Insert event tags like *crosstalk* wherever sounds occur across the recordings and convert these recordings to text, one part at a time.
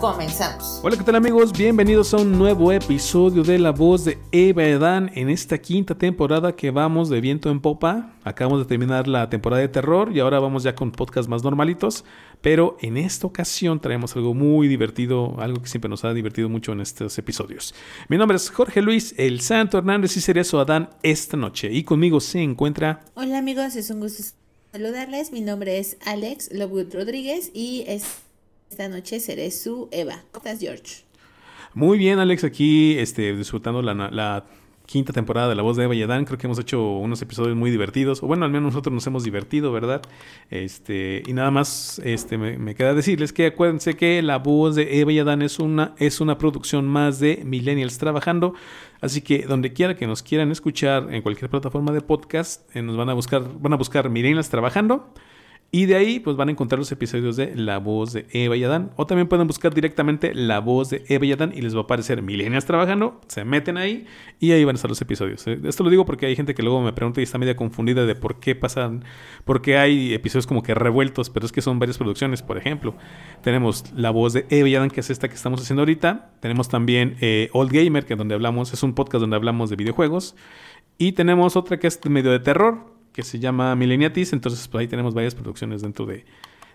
Comenzamos. Hola, ¿qué tal amigos? Bienvenidos a un nuevo episodio de La Voz de Eva y Adán en esta quinta temporada que vamos de viento en popa. Acabamos de terminar la temporada de terror y ahora vamos ya con podcasts más normalitos. Pero en esta ocasión traemos algo muy divertido, algo que siempre nos ha divertido mucho en estos episodios. Mi nombre es Jorge Luis, el Santo Hernández y Cerezo Adán esta noche. Y conmigo se encuentra... Hola amigos, es un gusto saludarles. Mi nombre es Alex Lovewood Rodríguez y es esta noche seré su Eva. ¿Cómo estás, George? Muy bien, Alex, aquí este, disfrutando la, quinta temporada de La Voz de Eva y Adán. Creo que hemos hecho unos episodios muy divertidos. O bueno, al menos nosotros nos hemos divertido, ¿verdad? Este, y nada más este, me, me, queda decirles que acuérdense que La Voz de Eva y Adán es una, es una producción más de Millennials Trabajando. Así que donde quiera que nos quieran escuchar en cualquier plataforma de podcast, eh, nos van a buscar, van a buscar Millennials Trabajando. Y de ahí pues van a encontrar los episodios de La Voz de Eva y Adán. O también pueden buscar directamente La Voz de Eva y Adán y les va a aparecer Milenias trabajando. Se meten ahí y ahí van a estar los episodios. Eh, esto lo digo porque hay gente que luego me pregunta y está media confundida de por qué pasan, por qué hay episodios como que revueltos, pero es que son varias producciones. Por ejemplo, tenemos La Voz de Eva y Adán, que es esta que estamos haciendo ahorita. Tenemos también eh, Old Gamer, que es donde hablamos, es un podcast donde hablamos de videojuegos. Y tenemos otra que es medio de terror, que se llama Mileniatis. Entonces, pues ahí tenemos varias producciones dentro de,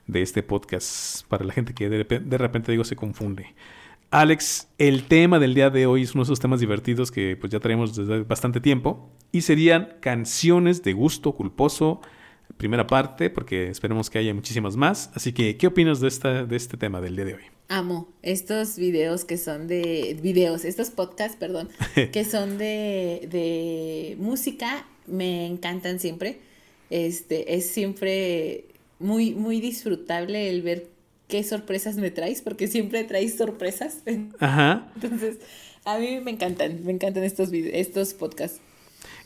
de este podcast para la gente que de, de, repente digo se confunde. Alex, el tema del día de hoy es uno de esos temas divertidos que pues ya traemos desde bastante tiempo y serían canciones de gusto culposo, primera parte, porque esperemos que haya muchísimas más. Así que, ¿qué opinas de, esta, de este tema del día de hoy? Amo estos videos que son de videos, estos podcasts, perdón, *laughs* que son de, de música me encantan siempre. Este, es siempre muy, muy disfrutable el ver qué sorpresas me traes, porque siempre traes sorpresas. *laughs* Ajá. Entonces, a mí me encantan, me encantan estos, estos podcasts.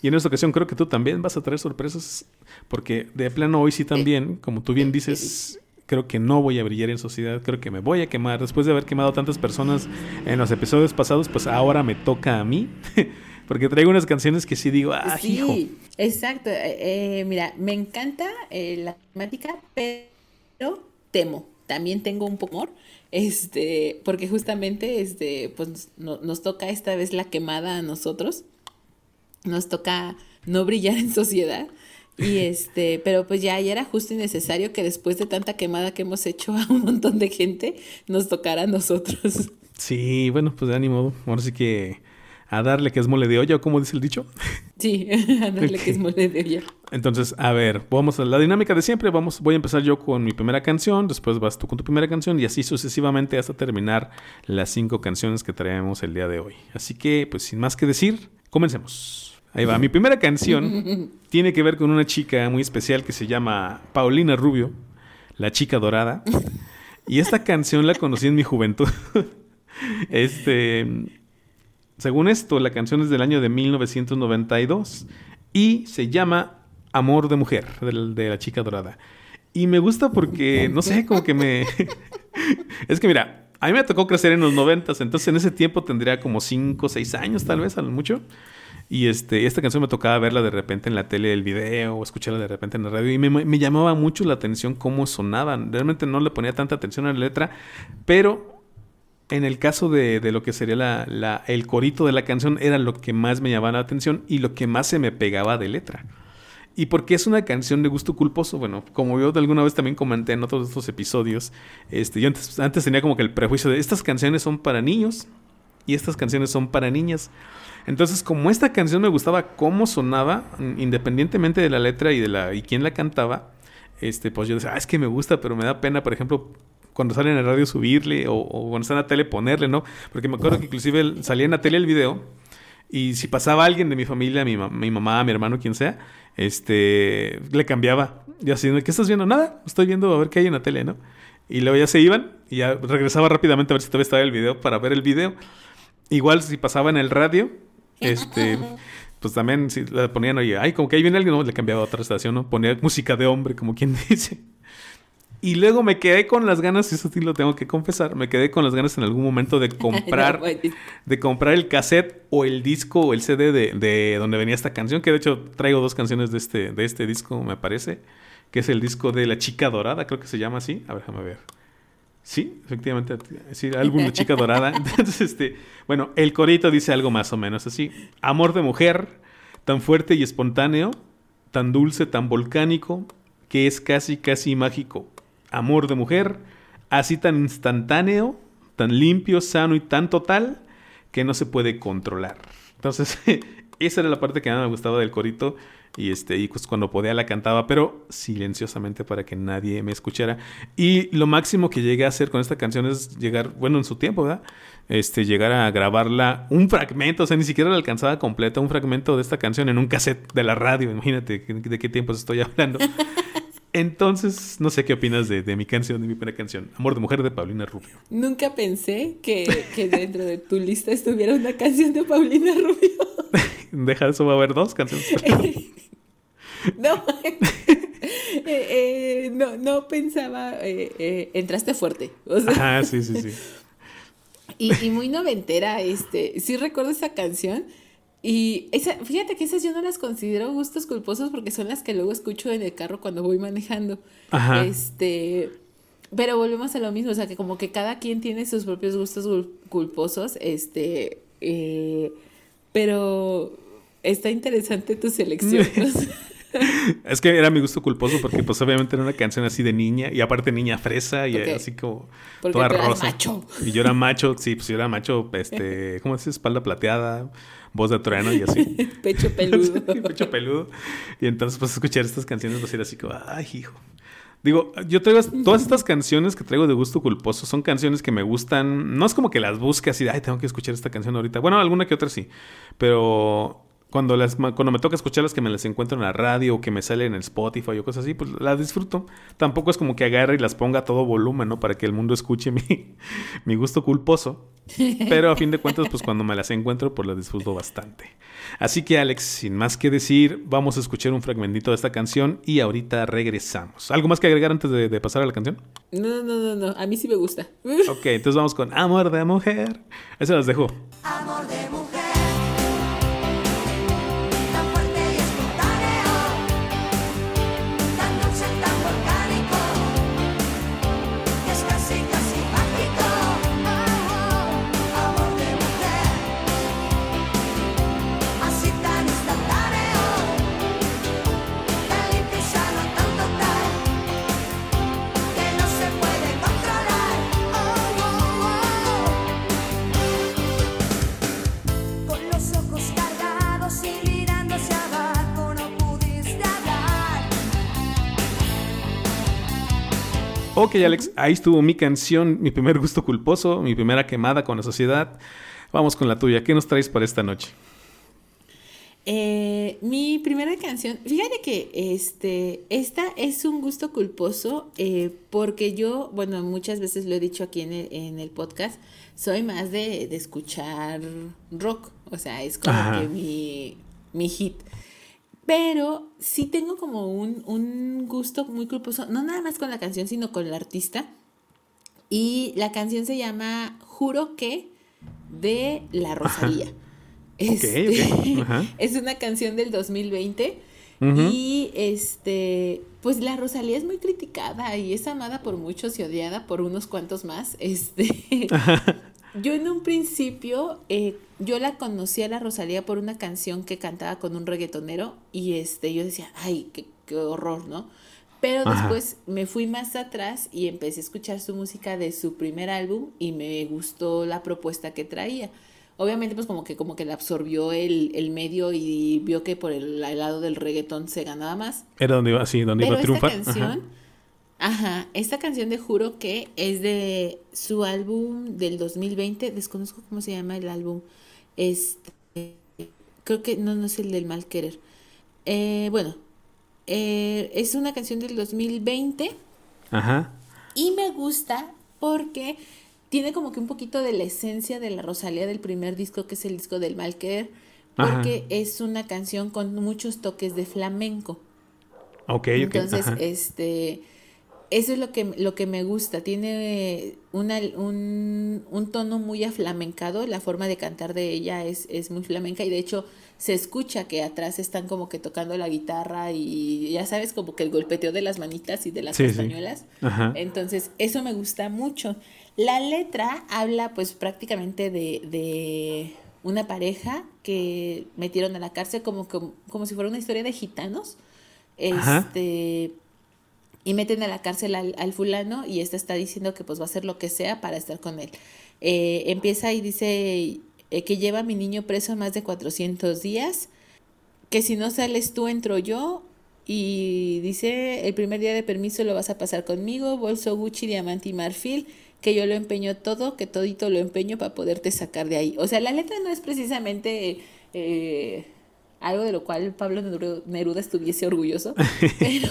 Y en esta ocasión creo que tú también vas a traer sorpresas, porque de plano hoy sí también, eh, como tú bien dices, eh, creo que no voy a brillar en sociedad, creo que me voy a quemar. Después de haber quemado tantas personas en los episodios pasados, pues ahora me toca a mí. *laughs* Porque traigo unas canciones que sí digo, ah, sí, hijo. exacto. Eh, eh, mira, me encanta eh, la temática, pero temo. También tengo un poco este, porque justamente, este, pues no, nos toca esta vez la quemada a nosotros. Nos toca no brillar en sociedad. Y *laughs* este, pero pues ya, ya era justo y necesario que después de tanta quemada que hemos hecho a un montón de gente, nos tocara a nosotros. Sí, bueno, pues de ánimo. Ahora sí que a darle que es mole de olla, como dice el dicho. Sí, *laughs* a darle que es mole de olla. Entonces, a ver, vamos a la dinámica de siempre. Vamos, voy a empezar yo con mi primera canción, después vas tú con tu primera canción y así sucesivamente hasta terminar las cinco canciones que traemos el día de hoy. Así que, pues sin más que decir, comencemos. Ahí va. Mi primera canción *laughs* tiene que ver con una chica muy especial que se llama Paulina Rubio, la chica dorada. *laughs* Y esta canción la conocí en mi juventud. Este, según esto, la canción es del año de 1992 y se llama Amor de Mujer, de, la chica dorada. Y me gusta porque, no sé, como que me... *laughs* es que mira, a mí me tocó crecer en los 90, entonces en ese tiempo tendría como 5 o 6 años tal vez, a mucho. Y este, esta canción me tocaba verla de repente en la tele, el video, o escucharla de repente en la radio. Y me, me llamaba mucho la atención cómo sonaban. Realmente no le ponía tanta atención a la letra, pero en el caso de, de lo que sería la, la, el corito de la canción, era lo que más me llamaba la atención y lo que más se me pegaba de letra. ¿Y porque es una canción de gusto culposo? Bueno, como yo alguna vez también comenté en otros estos episodios, este, yo antes, tenía como que el prejuicio de estas canciones son para niños y estas canciones son para niñas. Entonces, como esta canción me gustaba cómo sonaba, independientemente de la letra y de la y quién la cantaba, este, pues yo decía, ah, es que me gusta, pero me da pena, por ejemplo, cuando sale en la radio subirle o, cuando está en la tele ponerle, ¿no? Porque me acuerdo que inclusive salía en la tele el video y si pasaba alguien de mi familia, mi, mi mamá, mi hermano, quien sea, este, le cambiaba. Y así, ¿qué estás viendo? Nada, estoy viendo a ver qué hay en la tele, ¿no? Y luego ya se iban y ya regresaba rápidamente a ver si todavía estaba el video para ver el video. Igual si pasaba en el radio, este, *laughs* pues también si la ponían, oye, ay, como que ahí viene alguien, no, le cambiaba a otra estación, ¿no? Ponía música de hombre, como quien *laughs* dice. Y luego me quedé con las ganas, y eso sí lo tengo que confesar, me quedé con las ganas en algún momento de *laughs* comprar, de comprar el cassette o el disco o el CD de, de, donde venía esta canción, que de hecho traigo dos canciones de este, de este disco, me parece, que es el disco de La Chica Dorada, creo que se llama así. A ver, déjame ver. Sí, efectivamente, sí, álbum de Chica Dorada. *laughs* Entonces, este, bueno, el corito dice algo más o menos así. Amor de mujer, tan fuerte y espontáneo, tan dulce, tan volcánico, que es casi, casi mágico amor de mujer, así tan instantáneo, tan limpio, sano y tan total que no se puede controlar. Entonces, *laughs* esa era la parte que más me gustaba del corito y este y pues cuando podía la cantaba, pero silenciosamente para que nadie me escuchara. Y lo máximo que llegué a hacer con esta canción es llegar, bueno, en su tiempo, ¿verdad? Este, llegar a grabarla un fragmento, o sea, ni siquiera la alcanzaba completa, un fragmento de esta canción en un cassette de la radio, imagínate de qué tiempos estoy hablando. *laughs* Entonces, no sé qué opinas de, mi canción, de mi primera canción, Amor de Mujer de Paulina Rubio. Nunca pensé que, dentro de tu lista estuviera una canción de Paulina Rubio. *laughs* Deja eso, va a haber dos canciones. *laughs* no, eh, eh, no, no pensaba, eh, entraste fuerte. ah, sí, sí, sí. Y, y muy noventera, este, sí recuerdo esa canción y esa, fíjate que esas yo no las considero gustos culposos porque son las que luego escucho en el carro cuando voy manejando. Ajá. Este, pero volvemos a lo mismo, o sea que como que cada quien tiene sus propios gustos culposos, este, eh, pero está interesante tu selección. *laughs* es que era mi gusto culposo porque pues obviamente era una canción así de niña y aparte niña fresa y así como porque toda rosa. Macho. Y yo era macho, sí, pues yo era macho, este, ¿cómo se Espalda plateada, voz de trueno y así. *laughs* Pecho peludo. *laughs* pecho peludo. Y entonces, pues, escuchar estas canciones, pues, era así como, ay, hijo. Digo, yo traigo todas estas canciones que traigo de gusto culposo, son canciones que me gustan. No es como que las busque así, ay, tengo que escuchar esta canción ahorita. Bueno, alguna que otra sí. Pero cuando, las, cuando me toca escucharlas que me las encuentro en la radio o que me salen en Spotify o cosas así, pues las disfruto. Tampoco es como que agarre y las ponga a todo volumen, ¿no? Para que el mundo escuche *laughs* mi, mi gusto culposo. Pero a fin de cuentas, pues cuando me las encuentro, pues las disfruto bastante. Así que Alex, sin más que decir, vamos a escuchar un fragmentito de esta canción y ahorita regresamos. ¿Algo más que agregar antes de, de pasar a la canción? No, no, no, no. A mí sí me gusta. ok, entonces vamos con Amor de Mujer. Eso las dejo. Amor de Mujer. Ok, Alex, ahí estuvo mi canción, mi primer gusto culposo, mi primera quemada con la sociedad. Vamos con la tuya. ¿Qué nos traes para esta noche? Eh, mi primera canción, fíjate que este, esta es un gusto culposo eh, porque yo, bueno, muchas veces lo he dicho aquí en el, en el podcast, soy más de, escuchar rock, o sea, es como que mi, mi hit. Pero sí tengo como un, gusto muy culposo, no nada más con la canción, sino con el artista. Y la canción se llama Juro que de La Rosalía. Este, *laughs* es una canción del 2020. Y este, pues la Rosalía es muy criticada y es amada por muchos y odiada por unos cuantos más. Este, yo en un principio, eh, yo la conocí a la Rosalía por una canción que cantaba con un reggaetonero y este, yo decía, ay, qué, qué horror, ¿no? Pero después me fui más atrás y empecé a escuchar su música de su primer álbum y me gustó la propuesta que traía. Obviamente, pues como que como que le absorbió el, el medio y vio que por el, lado del reggaetón se ganaba más. Era donde iba, sí, donde iba a triunfar. Esta canción, Ajá, esta canción de Juro que es de su álbum del 2020, desconozco cómo se llama el álbum, este, creo que no, no es el del mal querer. Eh, bueno, eh, es una canción del 2020. Ajá. Y me gusta porque tiene como que un poquito de la esencia de la Rosalía del primer disco, que es el disco del mal querer porque es una canción con muchos toques de flamenco. Ok, Entonces, este, eso es lo que, lo que me gusta. Tiene una, un, un, tono muy aflamencado. La forma de cantar de ella es, es muy flamenca y de hecho se escucha que atrás están como que tocando la guitarra y ya sabes, como que el golpeteo de las manitas y de las castañuelas. Entonces, eso me gusta mucho. La letra habla pues prácticamente de, de una pareja que metieron a la cárcel como, como, como si fuera una historia de gitanos. Este y meten a la cárcel al, fulano y este está diciendo que pues va a hacer lo que sea para estar con él. Eh, empieza y dice eh, que lleva a mi niño preso más de 400 días, que si no sales tú entro yo y dice el primer día de permiso lo vas a pasar conmigo, bolso Gucci, diamante y marfil, que yo lo empeño todo, que todito lo empeño para poderte sacar de ahí. O sea, la letra no es precisamente eh, algo de lo cual Pablo Neruda estuviese orgulloso, *laughs* pero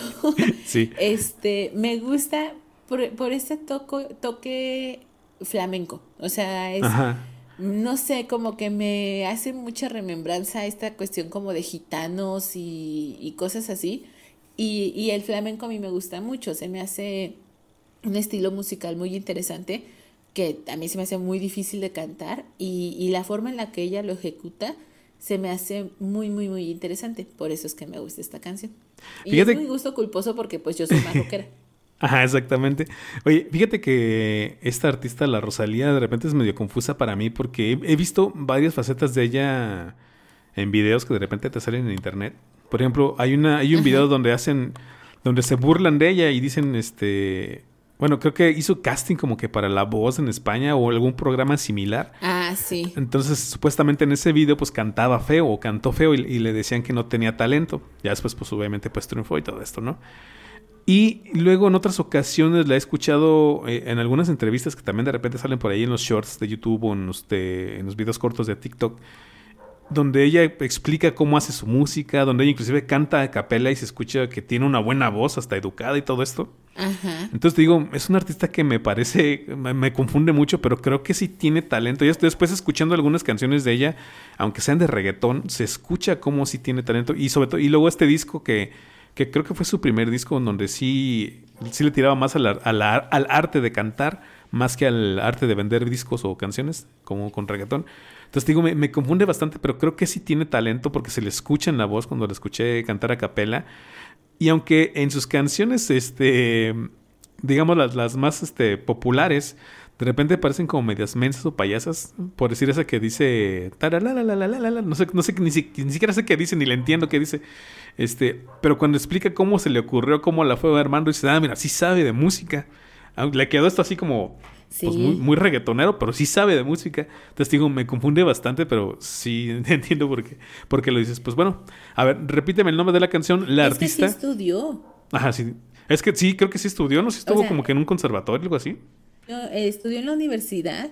sí. este, me gusta por, por este toco, toque flamenco. O sea, es no sé, como que me hace mucha remembranza esta cuestión como de gitanos y, cosas así. Y, y, el flamenco a mí me gusta mucho, se me hace un estilo musical muy interesante que a mí se me hace muy difícil de cantar y, y la forma en la que ella lo ejecuta se me hace muy, muy, muy interesante. Por eso es que me gusta esta canción. Y es muy gusto culposo porque pues yo soy más rockera. *laughs* Ajá, exactamente. Oye, fíjate que esta artista, la Rosalía, de repente es medio confusa para mí porque he, visto varias facetas de ella en videos que de repente te salen en internet. Por ejemplo, hay una, hay un video donde hacen, donde se burlan de ella y dicen, este, bueno, creo que hizo casting como que para La Voz en España o algún programa similar. Ah, sí. Entonces, supuestamente en ese video, pues cantaba feo o cantó feo y, le decían que no tenía talento. Ya después, pues obviamente, pues triunfó y todo esto, ¿no? Y luego en otras ocasiones la he escuchado eh, en algunas entrevistas que también de repente salen por ahí en los shorts de YouTube o en los videos cortos de TikTok, donde ella explica cómo hace su música, donde ella inclusive canta a capela y se escucha que tiene una buena voz, hasta educada y todo esto. Ajá. Entonces digo, es un artista que me parece, me, confunde mucho, pero creo que sí tiene talento. Y después escuchando algunas canciones de ella, aunque sean de reggaetón, se escucha cómo sí tiene talento. Y sobre todo, y luego este disco que que creo que fue su primer disco en donde sí, sí le tiraba más al, al, arte de cantar, más que al arte de vender discos o canciones, como con reggaetón. Entonces digo, me, confunde bastante, pero creo que sí tiene talento porque se le escucha en la voz cuando le escuché cantar a capela. Y aunque en sus canciones, este, digamos, las, las más este, populares, de repente parecen como medias mensas o payasas, por decir esa que dice no sé, no sé ni, siquiera sé qué dice ni le entiendo qué dice. Este, pero cuando explica cómo se le ocurrió, cómo la fue armando, dice, ah, mira, sí sabe de música. Le quedó esto así como pues, muy, reggaetonero, pero sí sabe de música. Entonces digo, me confunde bastante, pero sí *laughs* entiendo por qué, por qué lo dices. Pues bueno, a ver, repíteme el nombre de la canción, la artista. Que sí estudió. Ajá, sí. Es que sí, creo que sí estudió, ¿no? Sí estuvo como que en un conservatorio, algo así. Estudió en la universidad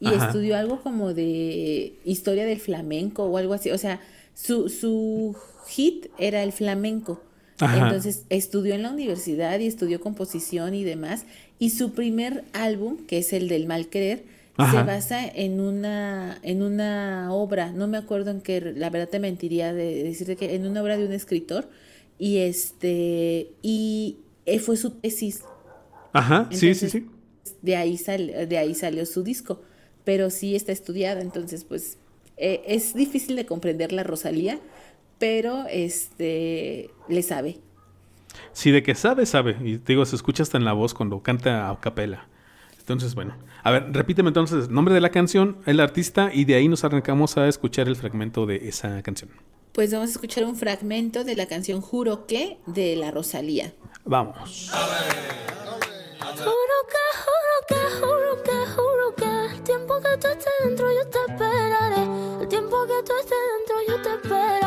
y estudió algo como de historia del flamenco o algo así. O sea, su, su hit era el flamenco. Entonces estudió en la universidad y estudió composición y demás. Y su primer álbum, que es el del Mal Querer, se basa en una, en una obra, no me acuerdo en qué, la verdad te mentiría de decirte que en una obra de un escritor. Y este, y eh, fue su tesis. Ajá, sí, sí, sí de ahí, sal, de ahí salió su disco, pero sí está estudiada, entonces pues eh, es difícil de comprender la Rosalía, pero este le sabe. Sí, de que sabe, sabe. Y digo, se escucha hasta en la voz cuando canta a capela. Entonces, bueno. A ver, repíteme entonces nombre de la canción, el artista, y de ahí nos arrancamos a escuchar el fragmento de esa canción. Pues vamos a escuchar un fragmento de la canción Juro que de la Rosalía. Vamos. A ver, que, juro que, juro que el tiempo que tú estés dentro yo te esperaré. El tiempo que tú estés dentro yo te esperaré.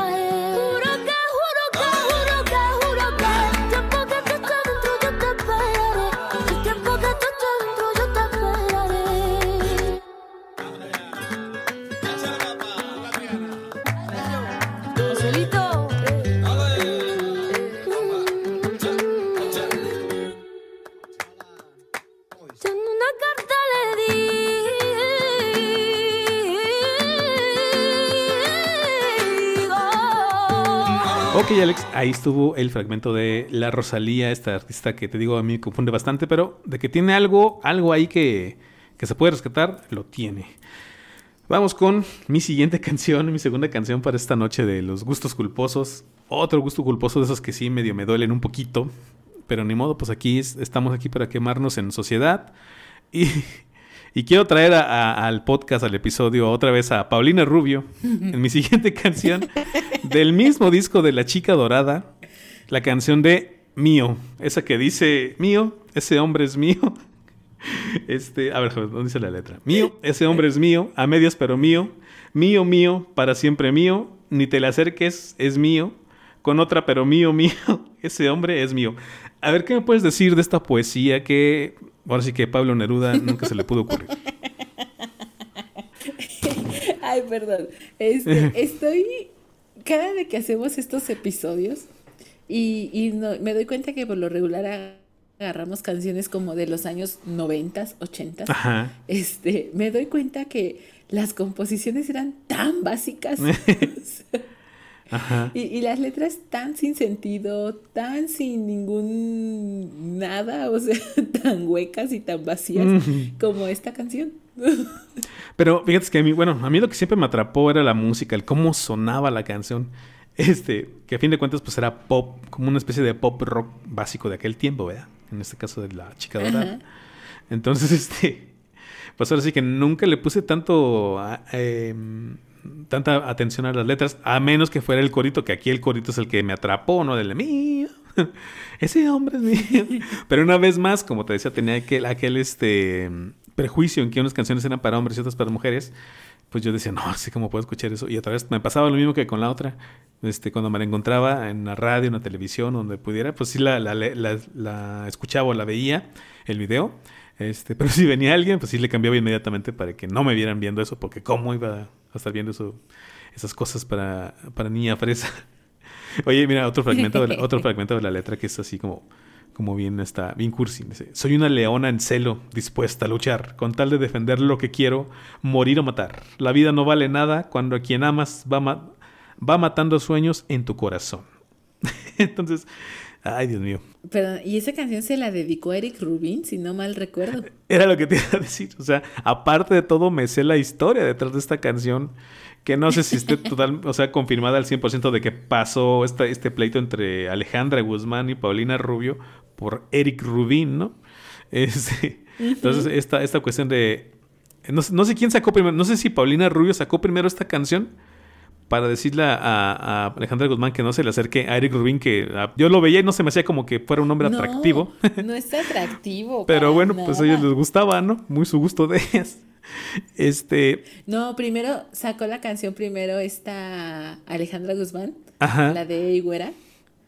Alex, ahí estuvo el fragmento de La Rosalía, esta artista que te digo a mí me confunde bastante, pero de que tiene algo, algo ahí que, que se puede rescatar, lo tiene. Vamos con mi siguiente *laughs* canción, mi segunda canción para esta noche de los gustos culposos. Otro gusto culposo de esos que sí medio me duelen un poquito, pero ni modo, pues aquí es- estamos aquí para quemarnos en sociedad. Y, *laughs* y quiero traer a- a- al podcast, al episodio, otra vez a Paulina Rubio *laughs* en mi siguiente canción del mismo disco de La Chica Dorada, la canción de Mío, esa que dice Mío, ese hombre es mío. *laughs* Este, a ver, ¿dónde dice la letra? Mío, ese hombre es mío, a medias pero mío, mío, mío, para siempre mío, ni te le acerques, es mío, con otra pero mío, *laughs* mío, ese hombre es mío. A ver, ¿qué me puedes decir de esta poesía que ahora sí que Pablo Neruda nunca se le pudo ocurrir? *laughs* Ay, perdón. Este, *laughs* estoy. Cada vez que hacemos estos episodios, y, y no- me doy cuenta que por lo regular agarramos canciones como de los años 90, 80. Ajá. Este, me doy cuenta que las composiciones eran tan básicas. *laughs* Y, y las letras tan sin sentido, tan sin ningún nada, o sea, *laughs* tan huecas y tan vacías como esta canción. *laughs* Pero fíjate que a mí, bueno, a mí lo que siempre me atrapó era la música, el cómo sonaba la canción. Este, que a fin de cuentas pues era pop, como una especie de pop rock básico de aquel tiempo, ¿verdad? En este caso de la chica dorada. Ajá. Entonces, *laughs* este, pues ahora sí que nunca le puse tanto, a- em, tanta atención a las letras, a menos que fuera el corito, que aquí el corito es el que me atrapó, ¿no? Del mío, *laughs* ese hombre es mío. *laughs* Pero una vez más, como te decía, tenía aquel, aquel este, prejuicio en que unas canciones eran para hombres y otras para mujeres. Pues yo decía, no, sí, ¿cómo puedo escuchar eso? Y otra vez me pasaba lo mismo que con la otra. Este, cuando me la encontraba en la radio, en la televisión, donde pudiera, pues sí la, la, la- la escuchaba o la veía, el video. Este, pero *laughs* si venía alguien, pues sí le cambiaba inmediatamente para que no me vieran viendo eso, porque cómo iba a estar viendo eso, esas cosas para, para niña fresa. *laughs* Oye, mira, otro fragmento, de la, *laughs* otro fragmento de la letra que es así como, como bien está, bien cursi. Dice, soy una leona en celo, dispuesta a luchar, con tal de defender lo que quiero, morir o matar. La vida no vale nada cuando a quien amas va, ma- va matando sueños en tu corazón. Entonces, ay Dios mío. Perdón, y esa canción se la dedicó a Eric Rubin, si no mal recuerdo. *laughs* Era lo que te iba a decir. O sea, aparte de todo, me sé la historia detrás de esta canción. Que no sé si esté *laughs* total, o sea, confirmada al 100% de que pasó esta, este pleito entre Alejandra Guzmán y Paulina Rubio por Eric Rubin, ¿no? *laughs* Este, entonces, esta, esta cuestión de. No, no sé quién sacó primero. No sé si Paulina Rubio sacó primero esta canción para decirle a, a Alejandra Guzmán que no se le acerque a Eric Rubin, que ah, yo lo veía y no se me hacía como que fuera un hombre No, atractivo. *laughs* No es atractivo. *laughs* Pero bueno, pues a ellos les gustaba, ¿no? Muy su gusto de ellas. *laughs* Este, No, primero sacó la canción primero esta Alejandra Guzmán, ajá, la de Higuera.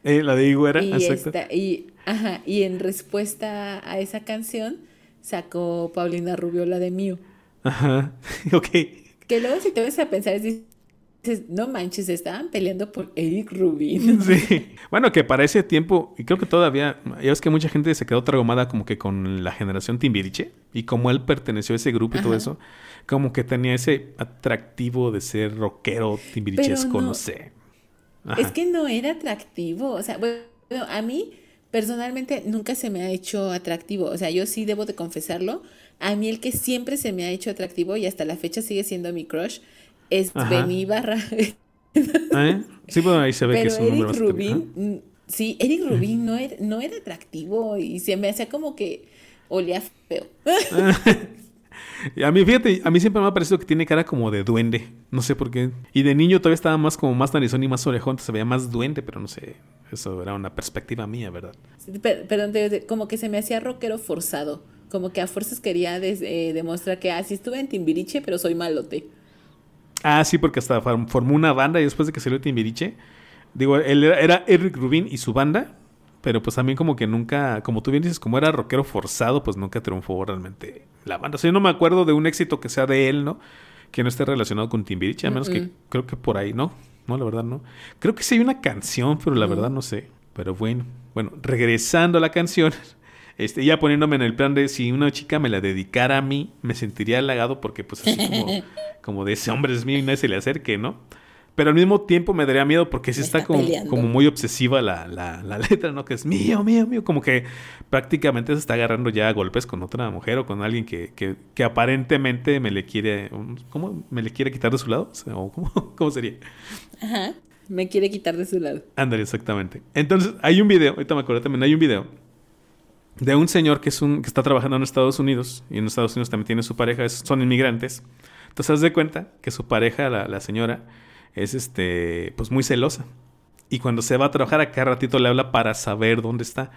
eh, la de Higuera, Y, exacto. esta, y, ajá, y en respuesta a esa canción sacó Paulina Rubio la de Mío. Ajá, ok. Que luego si te ves a pensar dices, no manches, estaban peleando por Eric Rubin. *laughs* Sí. Bueno, que para ese tiempo, y creo que todavía, ya ves que mucha gente se quedó traumada como que con la generación Timbiriche, y como él perteneció a ese grupo y todo eso, como que tenía ese atractivo de ser rockero timbirichesco, no. no- sé. Ajá. Es que no era atractivo. O sea, bueno, a mí personalmente nunca se me ha hecho atractivo. O sea, yo sí debo de confesarlo. A mí el que siempre se me ha hecho atractivo y hasta la fecha sigue siendo mi crush es. Benny Barra. *laughs* ¿Eh? Sí, bueno, ahí se ve que es un Eric Rubin, sí, Eric Rubin no era, no era atractivo y se me hacía como que olía feo. *laughs* A mí, fíjate, a mí siempre me ha parecido que tiene cara como de duende. No sé por qué. Y de niño todavía estaba más como más narizón y más orejón. Se veía más duende, pero no sé. Eso era una perspectiva mía, ¿verdad? De- como que se me hacía rockero forzado. Como que a fuerzas quería des- eh, demostrar que así estuve en Timbiriche, pero soy malote. Ah, sí, porque hasta form- formó una banda y después de que salió Timbiriche. Digo, él era, era Eric Rubin y su banda. Pero pues también como que nunca, como tú bien dices, como era rockero forzado, pues nunca triunfó realmente la banda. O sea, yo no me acuerdo de un éxito que sea de él, ¿no? Que no esté relacionado con Timbiriche, a menos que creo que por ahí, ¿no? No, la verdad no. Creo que sí hay una canción, pero la No. verdad no sé. Pero bueno, bueno, regresando a la canción, este, ya poniéndome en el plan de si una chica me la dedicara a mí, me sentiría halagado porque pues así como, *laughs* como de ese hombre es mío y nadie se le acerque, ¿no? Pero al mismo tiempo me daría miedo porque sí está, está como, muy obsesiva la, la, la letra, ¿no? Que es mío, mío, mío. Como que prácticamente se está agarrando ya a golpes con otra mujer o con alguien que, que, que aparentemente me le quiere. ¿Cómo? ¿Me le quiere quitar de su lado? O sea, ¿o ¿cómo, *laughs* ¿Cómo sería? Ajá. Me quiere quitar de su lado. Ándale, exactamente. Entonces, hay un video, ahorita me acuerdo también, hay un video de un señor que, es un, que está trabajando en Estados Unidos y en Estados Unidos también tiene su pareja, es- son inmigrantes. Entonces, haz de cuenta que su pareja, la, la señora, es este, pues muy celosa. Y cuando se va a trabajar, a cada ratito le habla para saber dónde está.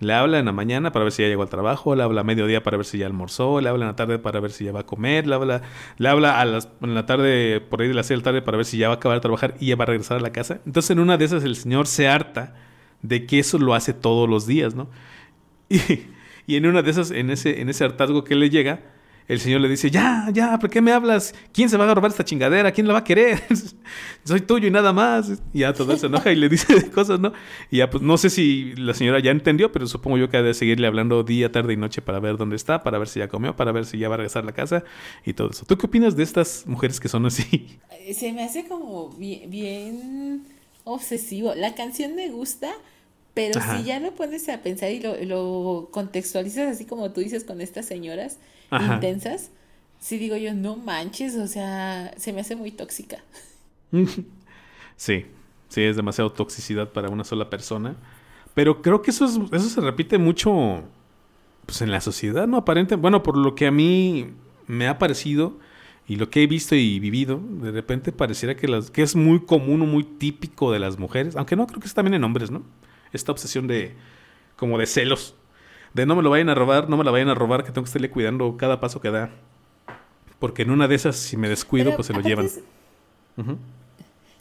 Le habla en la mañana para ver si ya llegó al trabajo, le habla a mediodía para ver si ya almorzó, le habla en la tarde para ver si ya va a comer, le habla, le habla a las, en la tarde, por ahí de las 6 de la tarde para ver si ya va a acabar de trabajar y ya va a regresar a la casa. Entonces en una de esas el señor se harta de que eso lo hace todos los días, ¿no? Y, y en una de esas, en ese, en ese hartazgo que le llega, el señor le dice, ya, ya, ¿por qué me hablas? ¿Quién se va a robar esta chingadera? ¿Quién la va a querer? *laughs* Soy tuyo y nada más. Y ya todo se enoja y le dice *laughs* cosas, ¿no? Y ya, pues no sé si la señora ya entendió, pero supongo yo que ha de seguirle hablando día, tarde y noche para ver dónde está, para ver si ya comió, para ver si ya va a regresar a la casa y todo eso. ¿Tú qué opinas de estas mujeres que son así? Eh, Se me hace como bien, bien obsesivo. La canción me gusta, pero Ajá. si ya lo pones a pensar y lo, lo contextualizas así como tú dices con estas señoras Ajá. intensas, sí digo yo, no manches, o sea, se me hace muy tóxica. *laughs* Sí, sí, es demasiado toxicidad para una sola persona. Pero creo que eso, es- eso se repite mucho pues, en la sociedad, ¿no? Aparente, bueno, por lo que a mí me ha parecido y lo que he visto y vivido, de repente pareciera que, las, que es muy común o muy típico de las mujeres, aunque no creo que es también en hombres, ¿no? Esta obsesión de, como de celos, de no me lo vayan a robar, no me la vayan a robar, que tengo que estarle cuidando cada paso que da. Porque en una de esas, si me descuido, Pero pues se lo llevan.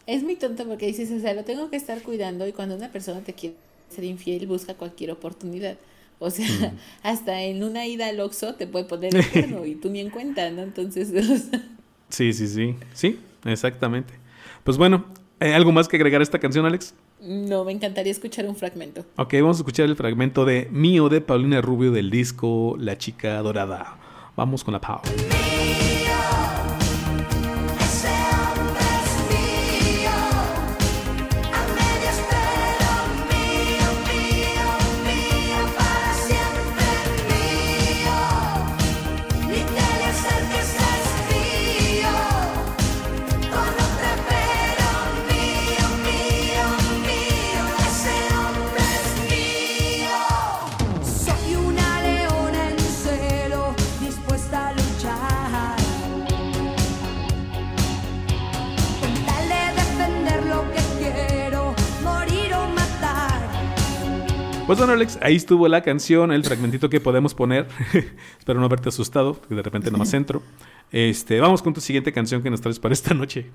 Es, muy tonto porque dices, o sea, lo tengo que estar cuidando y cuando una persona te quiere ser infiel, busca cualquier oportunidad. O sea, *laughs* hasta en una ida al Oxxo te puede poner el cuerno y tú ni en cuenta, ¿no? Entonces, *laughs* o sea, Sí, sí, sí. Sí, exactamente. Pues bueno, ¿hay ¿algo más que agregar a esta canción, Alex? No, me encantaría escuchar un fragmento. Ok, vamos a escuchar el fragmento de Mío de Paulina Rubio del disco La Chica Dorada. Vamos con la Pau. Pues bueno, Alex, ahí estuvo la canción, el fragmentito que podemos poner. *laughs* Espero no haberte asustado, que de repente nomás *laughs* entro. Este, vamos con tu siguiente canción que nos traes para esta noche.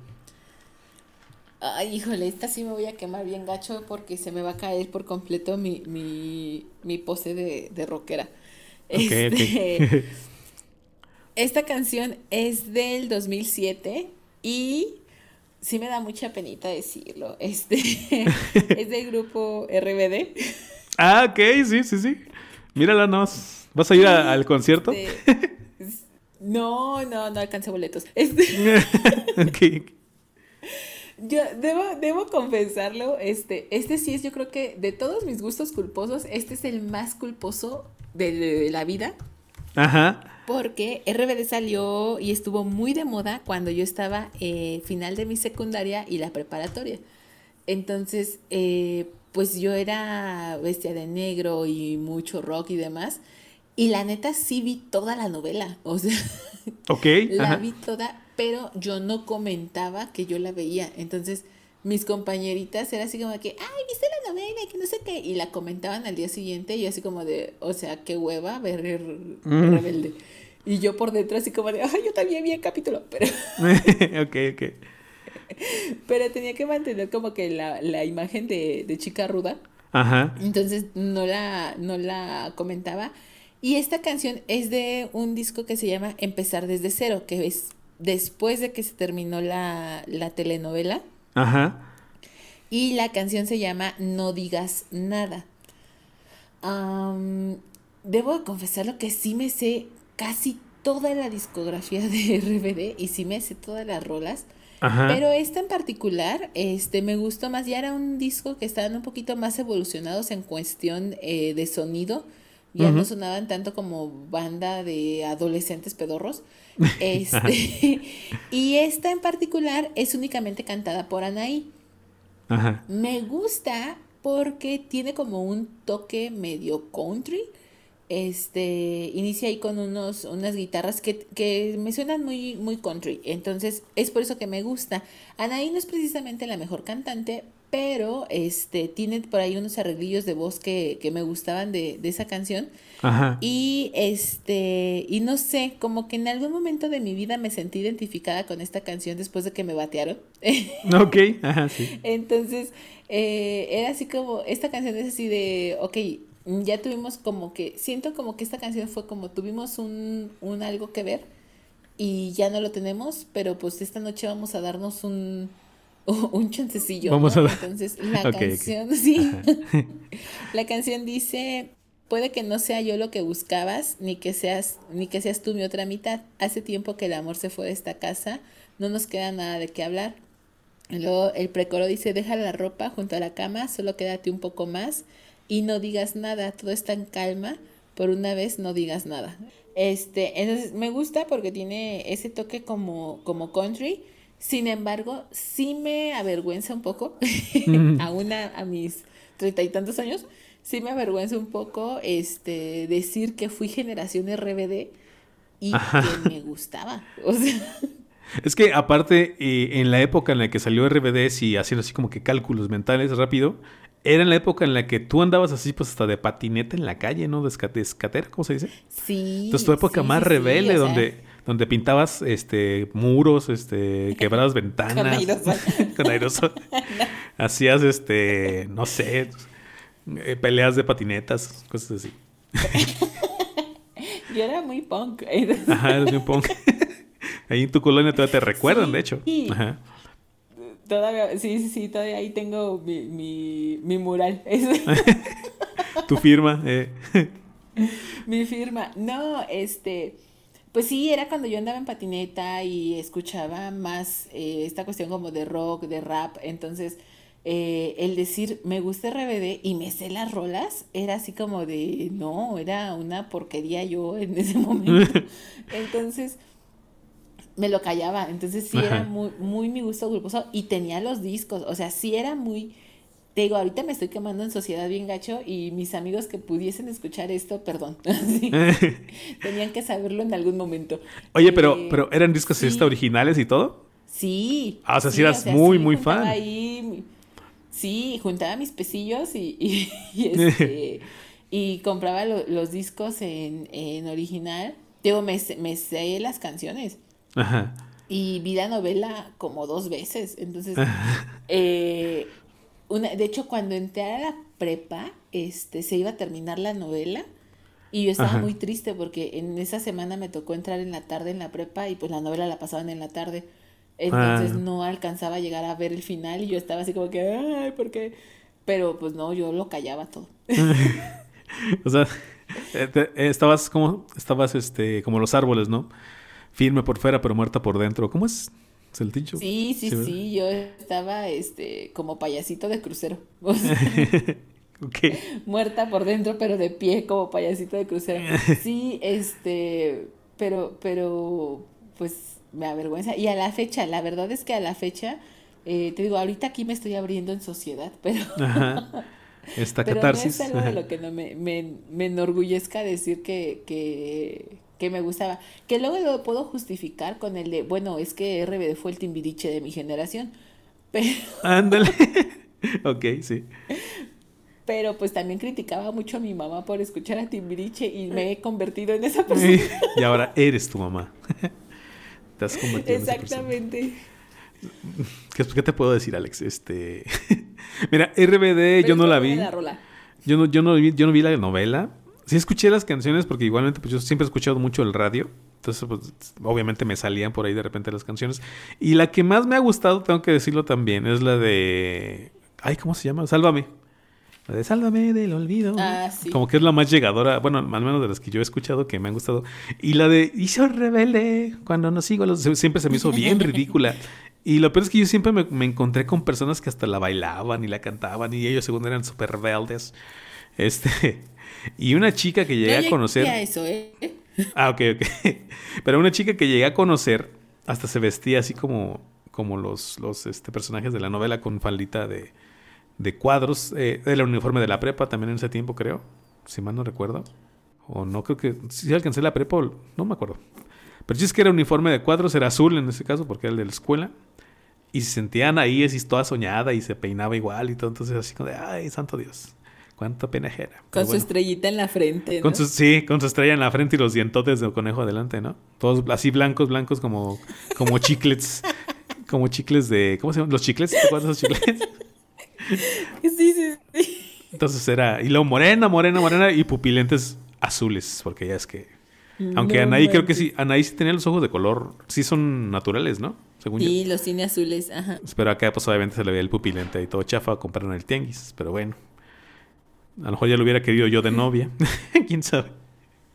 Ay, híjole, esta sí me voy a quemar bien gacho porque se me va a caer por completo mi, mi, mi pose de, de rockera. Este. *laughs* Esta canción es del 2007 y sí me da mucha penita decirlo. Este es del grupo RBD. Ah, ok, sí, sí, sí. Mírala, nos. ¿Vas a ir a- al concierto? Este, *laughs* no, no, no alcancé boletos. *laughs* Este, Ok. Yo debo, debo confesarlo, este, este sí es, yo creo que de todos mis gustos culposos, este es el más culposo de, de la vida, Ajá. porque RBD salió y estuvo muy de moda cuando yo estaba eh, final de mi secundaria y la preparatoria. Entonces, eh, pues yo era bestia de negro y mucho rock y demás. Y la neta sí vi toda la novela, o sea, *laughs* Ok. la ajá. vi toda, pero yo no comentaba que yo la veía. Entonces, mis compañeritas era así como que, ay, ¿viste la novela? Que no sé qué. Y la comentaban al día siguiente y yo así como de, o sea, qué hueva ver Mm. Rebelde. Y yo por dentro así como de, ay, yo también vi el capítulo. Pero, *laughs* ok, ok. Pero tenía que mantener como que la, la imagen de, de chica ruda. Ajá. Entonces no la, no la comentaba. Y esta canción es de un disco que se llama Empezar desde cero, que es después de que se terminó la, la telenovela. Ajá. Y la canción se llama No digas nada. Debo de confesarlo que sí me sé casi toda la discografía de RBD y sí me sé todas las rolas. Ajá. Pero esta en particular, este, me gustó más, ya era un disco que estaban un poquito más evolucionados en cuestión eh, de sonido, ya no sonaban tanto como banda de adolescentes pedorros. *laughs* Este, *laughs* y esta en particular es únicamente cantada por Anaí. Ajá. Me gusta porque tiene como un toque medio country. Este, inicia ahí con unos, unas guitarras que, que me suenan muy, muy country. Entonces, es por eso que me gusta. Anaí no es precisamente la mejor cantante, pero este, tiene por ahí unos arreglillos de voz que, que me gustaban de, de esa canción. Ajá. Y este, y no sé, como que en algún momento de mi vida me sentí identificada con esta canción después de que me batearon. *laughs* Ok, ajá, sí. Entonces, eh, era así como, esta canción es así de, ok, ya tuvimos como que, siento como que esta canción fue como tuvimos un, un algo que ver y ya no lo tenemos, pero pues esta noche vamos a darnos un, *laughs* un chancecillo. Vamos ¿no? a dar- Entonces, *laughs* la canción, *laughs* sí, la canción dice, puede que no sea yo lo que buscabas, ni que seas, ni que seas tú mi otra mitad. Hace tiempo que el amor se fue de esta casa, no nos queda nada de qué hablar. Luego el precoro dice, deja la ropa junto a la cama, solo quédate un poco más y no digas nada, todo está en calma, por una vez no digas nada. Este, entonces me gusta porque tiene ese toque como, como country, sin embargo, sí me avergüenza un poco, *laughs* aún a, a mis treinta y tantos años, sí me avergüenza un poco este, decir que fui generación RBD y que me gustaba. O sea, Es que aparte, eh, en la época en la que salió RBD, y haciendo así como que cálculos mentales rápido, era en la época en la que tú andabas así, pues hasta de patineta en la calle, ¿no? De esca- de escatera, ¿cómo se dice? sí. Entonces tu época sí, más sí, rebelde, sea, donde, donde pintabas este muros, este, *laughs* quebrabas ventanas. Con aerosol. *laughs* con aerosol. *laughs* Hacías este, no sé, eh, peleas de patinetas, cosas así. Yo era muy punk. Ajá, eres bien punk. Ahí en tu colonia todavía te recuerdan, de hecho. Ajá. Todavía, sí, sí, sí, todavía ahí tengo mi, mi, mi mural. *laughs* Es Tu firma. eh. mi firma. No, este. Pues sí, era cuando yo andaba en patineta y escuchaba más eh, esta cuestión como de rock, de rap. Entonces, eh, el decir me gusta RBD y me sé las rolas era así como de no, era una porquería yo en ese momento. *laughs* Entonces, me lo callaba. Entonces sí era muy, muy mi gusto gruposo y tenía los discos. O sea, sí era muy. Te digo, ahorita me estoy quemando en sociedad bien gacho y mis amigos que pudiesen escuchar esto, perdón. *laughs* sí, *laughs* tenían que saberlo en algún momento. Oye, pero, Eh, pero eran discos sí. hasta originales y todo. Sí. Ah, o sea, sí eras muy, muy fan. ahí sí, juntaba mis pesillos y, y, *laughs* y, este, y compraba lo- los discos en, en original. Digo, me, me sé las canciones. Ajá. Y vi la novela como dos veces. Entonces, *laughs* eh, una, de hecho, cuando entré a la prepa, este, se iba a terminar la novela. Y yo estaba Ajá. muy triste porque en esa semana me tocó entrar en la tarde en la prepa y pues la novela la pasaban en la tarde. Entonces Ah. no alcanzaba a llegar a ver el final y yo estaba así como que, ay, ¿por qué? Pero pues no, yo lo callaba todo. *laughs* O sea, eh, eh, estabas como, estabas este, como los árboles, ¿no? Firme por fuera, pero muerta por dentro. ¿Cómo es? ¿Es el dicho? Sí, sí, sí, yo estaba este como payasito de crucero. *laughs* O sea, ok. muerta por dentro, pero de pie como payasito de crucero. *laughs* Sí, este, pero, pero, pues me avergüenza. Y a la fecha, la verdad es que a la fecha, eh, te digo, ahorita aquí me estoy abriendo en sociedad, pero, Ajá. Esta *laughs* pero no catarsis. es algo de lo que no me, me, me enorgullezca decir que, que, que me gustaba. Que luego lo puedo justificar con el de, bueno, es que RBD fue el timbiriche de mi generación. *laughs* Pero, Ándale. *laughs* ok, sí. pero pues también criticaba mucho a mi mamá por escuchar a Timbiriche y me he convertido en esa *laughs* persona. y ahora eres tu mamá. Te has convertido en esa persona. Exactamente. ¿Qué, qué te puedo decir, Alex? Este. Mira, RBD Pero yo no la vi. rola. Yo no, yo no vi, yo no vi la novela. Sí escuché las canciones porque igualmente pues yo siempre he escuchado mucho el radio. Entonces, pues, obviamente me salían por ahí de repente las canciones. Y la que más me ha gustado, tengo que decirlo también, es la de... Ay, ¿cómo se llama? Sálvame. La de Sálvame del olvido. Ah, sí. Como que es la más llegadora, bueno, al menos de las que yo he escuchado que me han gustado. Y la de Hizo rebelde cuando no sigo los... Siempre se me hizo bien *laughs* ridícula. Y lo peor es que yo siempre me, me encontré con personas que hasta la bailaban y la cantaban y ellos según eran súper rebeldes. Este, y una chica que llegué No a conocer... a eso, ¿eh? Ah, ok, ok. *laughs* Pero una chica que llegué a conocer hasta se vestía así como, como los, los este, personajes de la novela con faldita de, de cuadros. Eh, era el uniforme de la prepa también en ese tiempo, creo. Si mal no recuerdo. O no, creo que... Si alcancé la prepa, no me acuerdo. Pero sí es que era uniforme de cuadros, era azul en ese caso, porque era el de la escuela. Y se sentían ahí así toda soñada y se peinaba igual y todo. Entonces así como de, ay, santo Dios. Cuánta pena ajena. Con su bueno. estrellita en la frente. ¿no? Con su, sí, con su estrella en la frente y los dientotes de conejo adelante, ¿no? Todos así blancos, blancos como, como chiclets. como chicles de. ¿Cómo se llaman? ¿Los chicles? ¿Te acuerdas de esos chicles? *laughs* Sí, sí, sí. Entonces era. Y luego morena, morena, morena y pupilentes azules, porque ya es que. Aunque No Anaí creo que sí. Anaí sí tenía los ojos de color. Sí son naturales, ¿no? Según Sí, yo. los cine azules, ajá. Pero acá, pues obviamente se le veía el pupilente y todo chafa. Compraron el tianguis. Pero bueno. A lo mejor ya lo hubiera querido yo de novia. *laughs* ¿Quién sabe?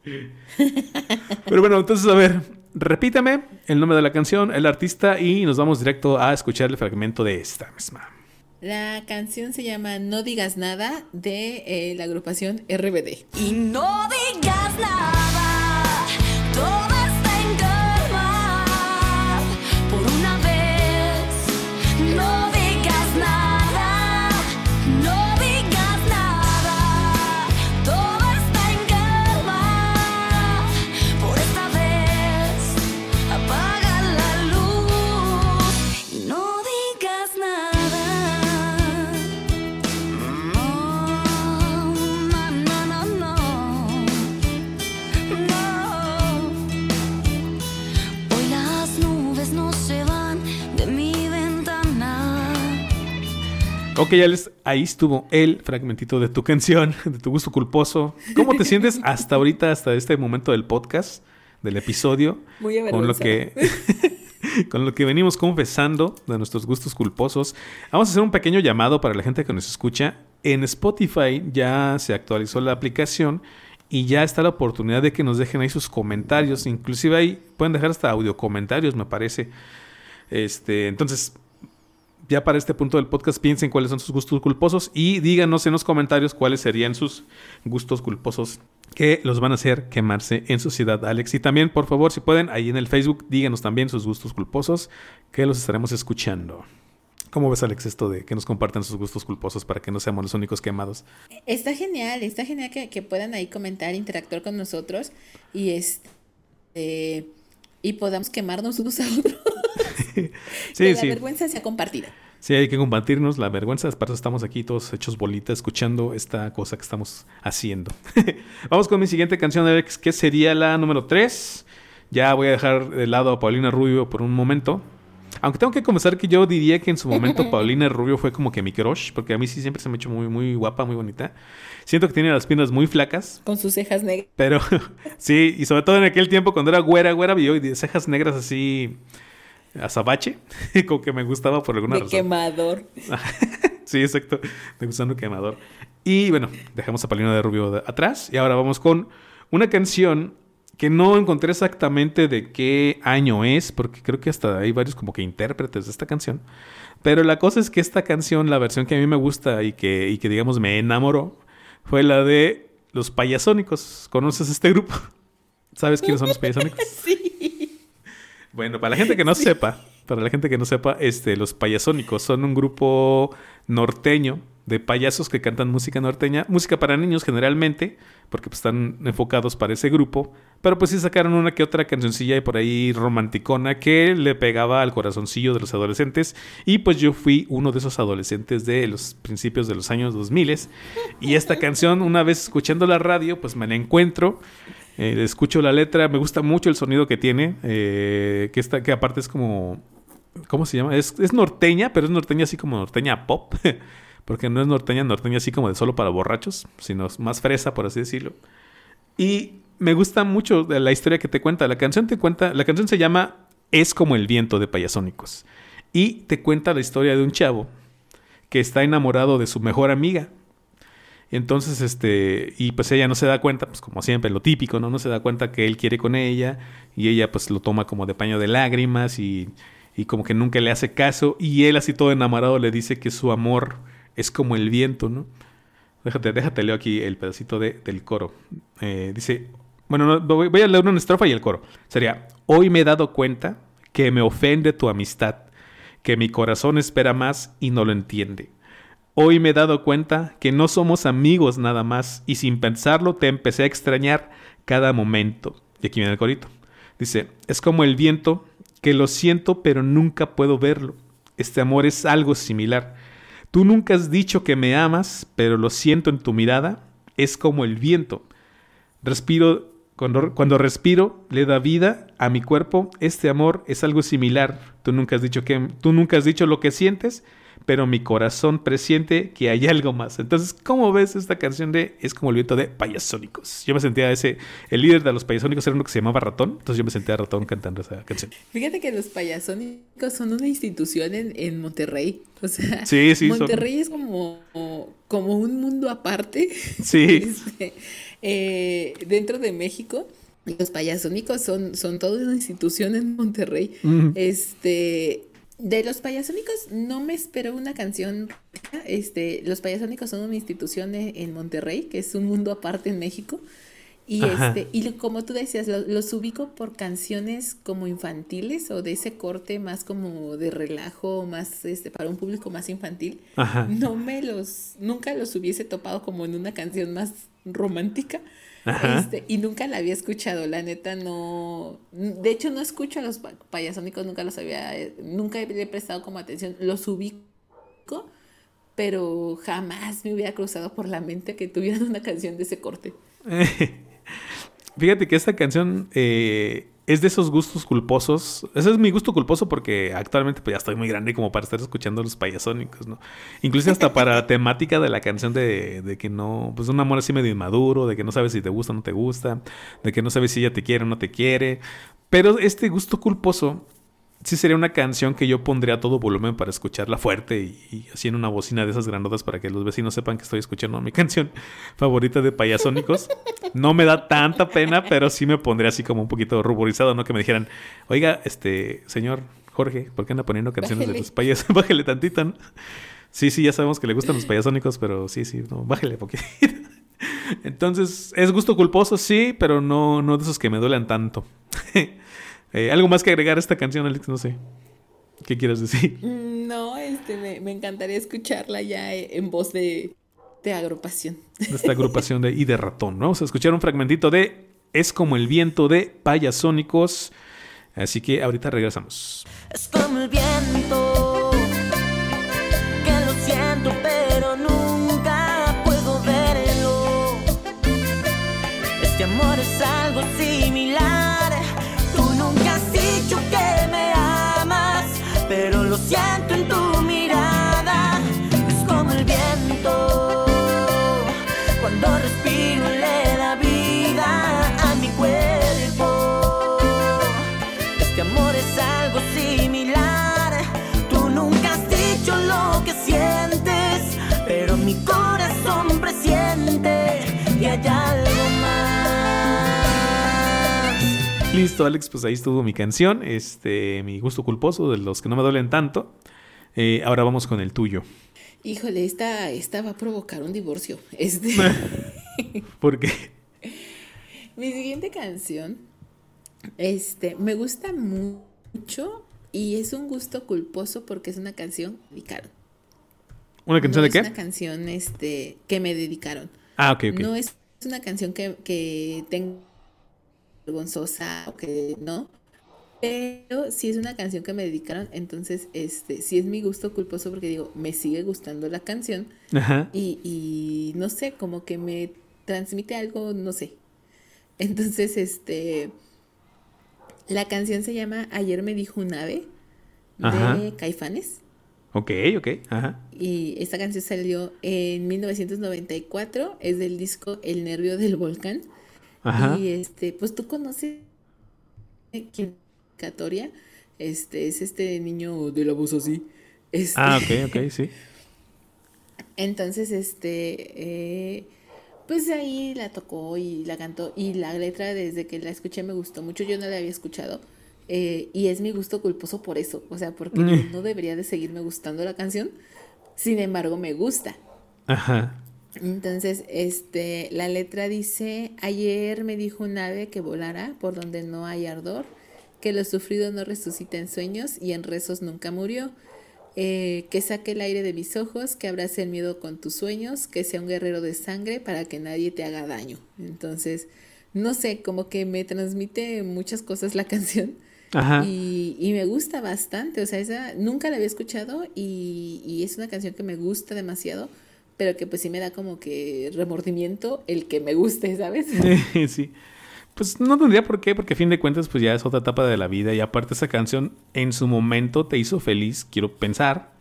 Pero bueno, entonces a ver, repítame el nombre de la canción, el artista y nos vamos directo a escuchar el fragmento de esta misma. La canción se llama No digas nada de eh, la agrupación RBD. Y no digas nada, Ok, Alex, ahí estuvo el fragmentito de tu canción, *laughs* de tu gusto culposo. ¿Cómo te sientes hasta ahorita, hasta este momento del podcast, del episodio? Muy con lo que *laughs* con lo que venimos confesando de nuestros gustos culposos. Vamos a hacer un pequeño llamado para la gente que nos escucha. En Spotify ya se actualizó la aplicación y ya está la oportunidad de que nos dejen ahí sus comentarios. Inclusive ahí pueden dejar hasta audio comentarios, me parece. Este, entonces, ya para este punto del podcast piensen cuáles son sus gustos culposos y díganos en los comentarios cuáles serían sus gustos culposos que los van a hacer quemarse en sociedad, Alex. Y también, por favor, si pueden, ahí en el Facebook, díganos también sus gustos culposos que los estaremos escuchando. ¿Cómo ves, Alex, esto de que nos compartan sus gustos culposos para que no seamos los únicos quemados? Está genial, está genial que, que puedan ahí comentar, interactuar con nosotros y este y podamos quemarnos unos a otros. *laughs* *laughs* que la sí. vergüenza sea compartida. Sí, hay que compartirnos la vergüenza. Para eso estamos aquí todos hechos bolita escuchando esta cosa que estamos haciendo. *laughs* Vamos con mi siguiente canción, Alex, que sería la número 3. Ya voy a dejar de lado a Paulina Rubio por un momento. Aunque tengo que confesar que yo diría que en su momento *laughs* Paulina Rubio fue como que mi crush, porque a mí sí siempre se me ha hecho muy, muy guapa, muy bonita. Siento que tiene las piernas muy flacas, Con sus cejas negras. pero *laughs* sí, y sobre todo en aquel tiempo cuando era güera, güera, y de cejas negras así azabache, *laughs* como que me gustaba por alguna De razón. quemador. *laughs* Sí, exacto. De gusano quemador. Y bueno, dejamos a Paulina de Rubio de- atrás. Y ahora vamos con una canción que no encontré exactamente de qué año es, porque creo que hasta hay varios como que intérpretes de esta canción. Pero la cosa es que esta canción, la versión que a mí me gusta y que, y que digamos me enamoró, fue la de Los Payasónicos. ¿Conoces este grupo? *laughs* ¿Sabes quiénes son los Payasónicos? Sí. Bueno, para la gente que no *laughs* sepa, para la gente que no sepa, este, los payasónicos son un grupo norteño de payasos que cantan música norteña, música para niños generalmente, porque pues, están enfocados para ese grupo, pero pues sí sacaron una que otra cancioncilla y por ahí romanticona que le pegaba al corazoncillo de los adolescentes y pues yo fui uno de esos adolescentes de los principios de los años 2000 y esta *laughs* canción una vez escuchando la radio pues me la encuentro eh, escucho la letra, me gusta mucho el sonido que tiene, eh, que, está, que aparte es como, ¿cómo se llama? Es, es norteña, pero es norteña así como norteña pop, *laughs* porque no es norteña, norteña así como de solo para borrachos, sino más fresa, por así decirlo. Y me gusta mucho la historia que te cuenta. La canción te cuenta, la canción se llama Es como el viento de Payasónicos. Y te cuenta la historia de un chavo que está enamorado de su mejor amiga. Entonces, este, y pues ella no se da cuenta, pues como siempre, lo típico, ¿no? No se da cuenta que él quiere con ella y ella pues lo toma como de paño de lágrimas y, y como que nunca le hace caso y él así todo enamorado le dice que su amor es como el viento, ¿no? Déjate, déjate leo aquí el pedacito de, del coro. Eh, dice, bueno, no, voy, voy a leer una estrofa y el coro. Sería, hoy me he dado cuenta que me ofende tu amistad, que mi corazón espera más y no lo entiende. Hoy me he dado cuenta que no somos amigos nada más y sin pensarlo te empecé a extrañar cada momento. Y aquí viene el corito. Dice, es como el viento que lo siento pero nunca puedo verlo. Este amor es algo similar. Tú nunca has dicho que me amas, pero lo siento en tu mirada. Es como el viento. Respiro, cuando, cuando respiro, le da vida a mi cuerpo. Este amor es algo similar. Tú nunca has dicho que, tú nunca has dicho lo que sientes, pero mi corazón presiente que hay algo más. Entonces, ¿cómo ves esta canción de Es como el viento de Payasónicos? Yo me sentía ese, el líder de los Payasónicos era uno que se llamaba Ratón, entonces yo me sentía Ratón cantando esa canción. Fíjate que los payasónicos son una institución en, en Monterrey. O sea, Sí, sí, son- Monterrey es como, como un mundo aparte. Sí. *laughs* Este, eh, dentro de México. Los payasónicos son, son toda una institución en Monterrey. Este, de los payasónicos no me espero una canción. Este, los payasónicos son una institución en Monterrey, que es un mundo aparte en México. Y Ajá. este, y lo- como tú decías, lo- los ubico por canciones como infantiles o de ese corte más como de relajo, más este, para un público más infantil. Ajá. No me los, nunca los hubiese topado como en una canción más romántica. Este, y nunca la había escuchado, la neta no. De hecho, no escucho a los pa- payasónicos, nunca los había, eh, nunca le he prestado como atención. Los ubico, pero jamás me hubiera cruzado por la mente que tuvieran una canción de ese corte. *laughs* Fíjate que esta canción eh, es de esos gustos culposos. Ese es mi gusto culposo porque actualmente pues, ya estoy muy grande como para estar escuchando los payasónicos, ¿no? Incluso hasta para la *laughs* temática de la canción de, de que no, pues un amor así medio inmaduro, de que no sabes si te gusta o no te gusta, de que no sabes si ella te quiere o no te quiere. Pero este gusto culposo sí sería una canción que yo pondría a todo volumen para escucharla fuerte y, y así en una bocina de esas grandotas para que los vecinos sepan que estoy escuchando mi *laughs* canción favorita de payasónicos. No me da tanta pena, pero sí me pondría así como un poquito ruborizado, ¿no? Que me dijeran, oiga, este, señor Jorge, ¿por qué anda poniendo canciones de los payas? *laughs* Bájele tantito, ¿no? Sí, sí, ya sabemos que le gustan los payasónicos, pero sí, sí, no, bájele poquito. *laughs* Entonces, es gusto culposo, sí, pero no, no de esos que me duelen tanto. Eh, ¿Algo más que agregar a esta canción, Alex? No sé. ¿Qué quieres decir? *laughs* No, este, me, me encantaría escucharla ya eh, en voz de, de agrupación. De esta *laughs* agrupación de Y de Ratón. ¿no? Vamos a escuchar un fragmentito de Es como el viento de Payasónicos. Así que ahorita regresamos. Es como el viento Listo, Alex, pues ahí estuvo mi canción. Este, mi gusto culposo, de los que no me duelen tanto. Eh, ahora vamos con el tuyo. Híjole, esta, esta va a provocar un divorcio. *laughs* Este, *laughs* Porque. mi siguiente canción, este, me gusta mucho y es un gusto culposo porque es una canción que me dedicaron. ¿Una canción No de qué? Es una canción, este, que me dedicaron. Ah, ok, ok. No es una canción que, que tengo vergonzosa o que no. Pero sí es una canción que me dedicaron. Entonces, este, sí es mi gusto culposo porque digo, me sigue gustando la canción. Ajá. Y, y no sé, como que me transmite algo, no sé. Entonces, este. La canción se llama Ayer me dijo un ave de Ajá. Caifanes. Ok, ok. Ajá. Y esta canción salió en 1994, es del disco El nervio del volcán. Ajá. Y este, pues tú conoces quién Catoria, este es este niño de la voz así. Este, Ah, ok, ok, *laughs* sí. Entonces, este, eh, pues ahí la tocó y la cantó y la letra desde que la escuché me gustó mucho. Yo no la había escuchado eh, y es mi gusto culposo por eso, o sea, porque Mm. no debería de seguirme gustando la canción, sin embargo me gusta. Ajá. Entonces, este, la letra dice, ayer me dijo un ave que volara por donde no hay ardor, que lo sufrido no resucita en sueños y en rezos nunca murió, eh, que saque el aire de mis ojos, que abrace el miedo con tus sueños, que sea un guerrero de sangre para que nadie te haga daño. Entonces, no sé, como que me transmite muchas cosas la *laughs* canción. Ajá. Y, y me gusta bastante, o sea, esa nunca la había escuchado y, y es una canción que me gusta demasiado, pero que pues sí me da como que remordimiento el que me guste, ¿sabes? *laughs* sí. Pues no tendría por qué, porque a fin de cuentas, pues ya es otra etapa de la vida. Y aparte, esa canción en su momento te hizo feliz, quiero pensar.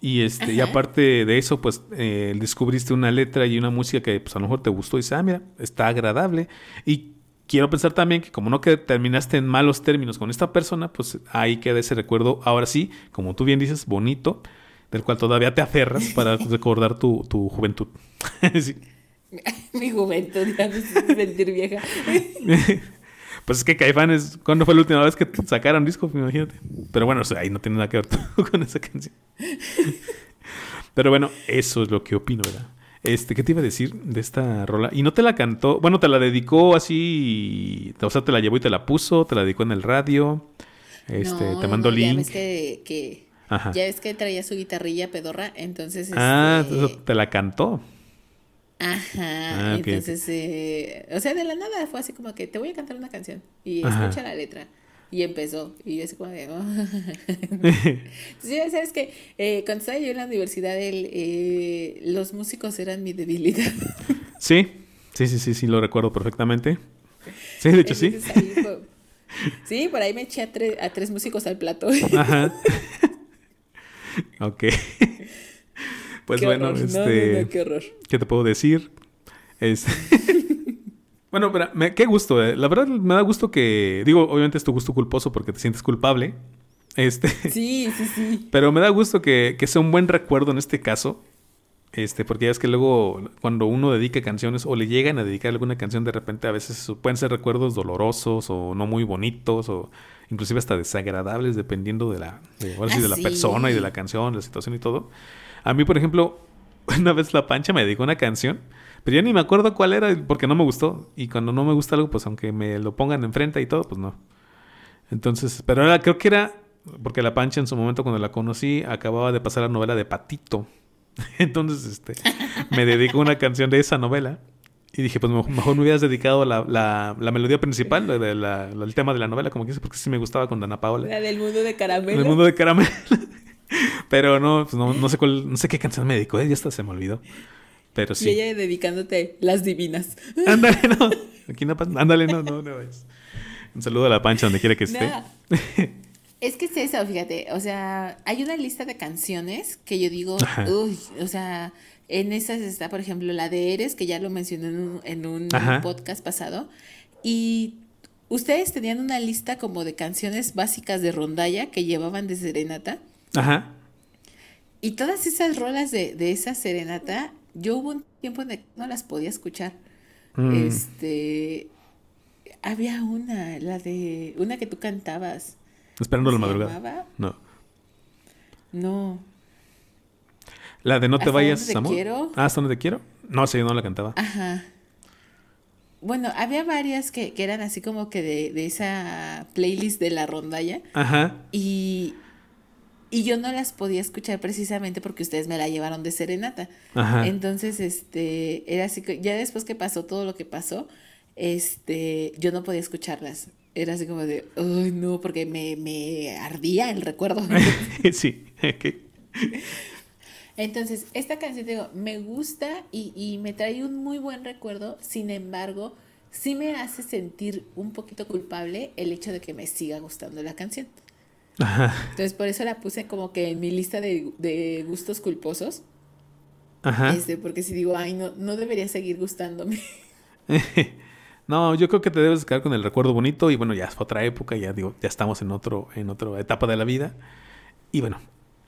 Y este, y aparte de eso, pues eh, descubriste una letra y una música que pues a lo mejor te gustó y dices, ah, mira, está agradable. Y quiero pensar también que como no que terminaste en malos términos con esta persona, pues ahí queda ese recuerdo, ahora sí, como tú bien dices, bonito, del cual todavía te aferras para *laughs* recordar tu, tu juventud. *laughs* Sí. *laughs* Mi juventud ya me sentir vieja. Pues es que Caifanes, ¿cuándo fue la última vez que sacaron disco? Imagínate. Pero bueno, o sea, ahí no tiene nada que ver con esa canción. Pero bueno, eso es lo que opino, ¿verdad? Este, ¿qué te iba a decir de esta rola? Y no te la cantó, bueno, te la dedicó así, o sea, te la llevó y te la puso, te la dedicó en el radio, este, No, te mandó no, Ya link. ves que, que- Ajá. ya ves que traía su guitarrilla pedorra, entonces Ah, este, te la cantó. Ajá, Ah, entonces, eh, o sea, de la nada fue así como que te voy a cantar una canción y Ajá. escucha la letra. Y empezó, y yo así como de... "Oh". *laughs* Entonces, ya sabes que eh, cuando estaba yo en la universidad, el, eh, los músicos eran mi debilidad. *laughs* Sí, sí, sí, sí, sí, lo recuerdo perfectamente. Sí, de hecho sí. Ahí *laughs* sí, por ahí me eché a, tre- a tres músicos al plato. Ajá. *laughs* ok. *laughs* Pues Qué bueno, horror, este... no, no, qué horror. ¿Qué te puedo decir? Es... *laughs* bueno, pero me- qué gusto. eh. La verdad me da gusto que... Digo, obviamente es tu gusto culposo porque te sientes culpable. Este... Sí, sí, sí. Pero me da gusto que, que sea un buen recuerdo en este caso. Este, porque ya es que luego cuando uno dedica canciones o le llegan a dedicar alguna canción, de repente a veces pueden ser recuerdos dolorosos o no muy bonitos o inclusive hasta desagradables dependiendo de la, de, ahora sí, Ah, de la sí. persona y de la canción, la situación y todo. A mí, por ejemplo, *laughs* una vez la pancha me dedicó una canción, pero ya ni me acuerdo cuál era porque no me gustó. Y cuando no me gusta algo, pues aunque me lo pongan enfrente y todo, pues no. Entonces, pero era, creo que era, porque la Pancha en su momento cuando la conocí, acababa de pasar la novela de Patito. *laughs* Entonces, este, me dedicó una canción de esa novela. Y dije, pues mejor me hubieras dedicado la, la, la melodía principal, la la- el tema de la novela, como que porque sí me gustaba con Dana Paola. La del mundo de caramelo. En el mundo de caramelo. *laughs* Pero no, pues no, no sé cuál, no sé qué canción me dedicó, eh, ya hasta se me olvidó. Pero Y sí. ella dedicándote las divinas. *laughs* Ándale, no. Aquí no pasa. Ándale, no, no, no es. Un saludo a la pancha donde quiera que esté. *laughs* Es que es eso, fíjate, o sea, hay una lista de canciones que yo digo, Ajá. uy, o sea, en esas está, por ejemplo, la de Eres, que ya lo mencioné en un, en un podcast pasado, y ustedes tenían una lista como de canciones básicas de rondalla que llevaban de serenata, Ajá. y todas esas rolas de, de esa serenata, yo hubo un tiempo en el que no las podía escuchar. Mm. Este, había una, la de, una que tú cantabas. Esperando la ¿se madrugada. llamaba? No. No. La de No te ¿Hasta vayas, dónde te amor. quiero? Ah, ¿hasta donde te quiero? No, sí, yo no la cantaba. Ajá. Bueno, había varias que, que eran así como que de, de esa playlist de la rondalla Ajá. y, y yo no las podía escuchar precisamente porque ustedes me la llevaron de serenata. Ajá. Entonces, este, era así que ya después que pasó todo lo que pasó, este, yo no podía escucharlas. Era así como de, ay, no, porque me, me ardía el recuerdo. *laughs* sí. ok. Entonces, esta canción, te digo, me gusta y, y me trae un muy buen recuerdo, sin embargo, sí me hace sentir un poquito culpable el hecho de que me siga gustando la canción. Ajá. Entonces, por eso la puse como que en mi lista de, de gustos culposos, Ajá. este, porque si digo, ay, no, no debería seguir gustándome. *laughs* No, yo creo que te debes quedar con el recuerdo bonito y bueno, ya es otra época, ya digo, ya estamos en otro, en otra etapa de la vida. Y bueno,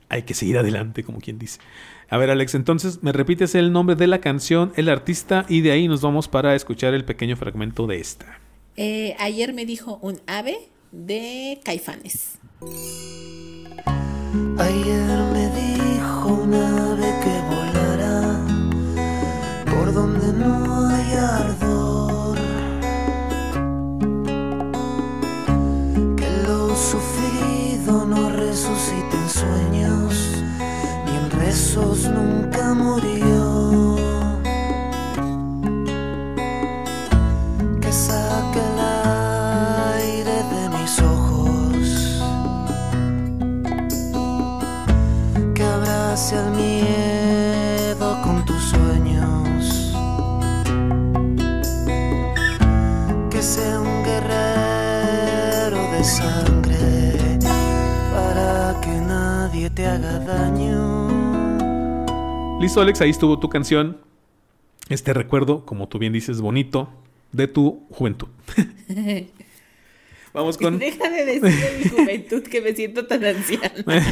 hay que seguir adelante, como quien dice. A ver, Alex, entonces me repites el nombre de la canción, el artista, y de ahí nos vamos para escuchar el pequeño fragmento de esta. Eh, ayer me dijo un ave de Caifanes. Ayer me dijo una ave que volará por donde no hay ardor. No resucita en sueños, ni en rezos nunca murió. Listo, Alex, ahí estuvo tu canción. Este recuerdo, como tú bien dices, bonito, de tu juventud. *laughs* Vamos con. *laughs* Deja de decir de mi juventud que me siento tan anciana. *laughs*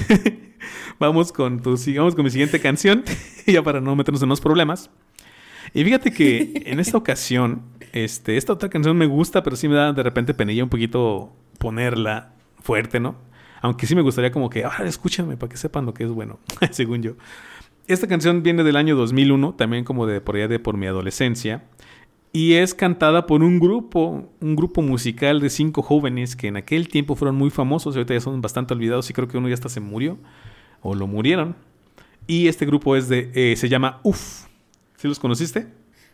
Vamos con tu, sigamos con mi siguiente canción, ya para no meternos en más problemas. Y fíjate que en esta ocasión, este, esta otra canción me gusta, pero sí me da de repente penilla un poquito ponerla fuerte, ¿no? Aunque sí me gustaría como que, ahora escúchenme para que sepan lo que es bueno, según yo. Esta canción viene del año 2001, también como de por allá de por mi adolescencia. Y es cantada por un grupo, un grupo musical de cinco jóvenes que en aquel tiempo fueron muy famosos y ahorita ya son bastante olvidados y creo que uno ya hasta se murió o lo murieron. Y este grupo es de, eh, se llama UF. ¿Sí los conociste?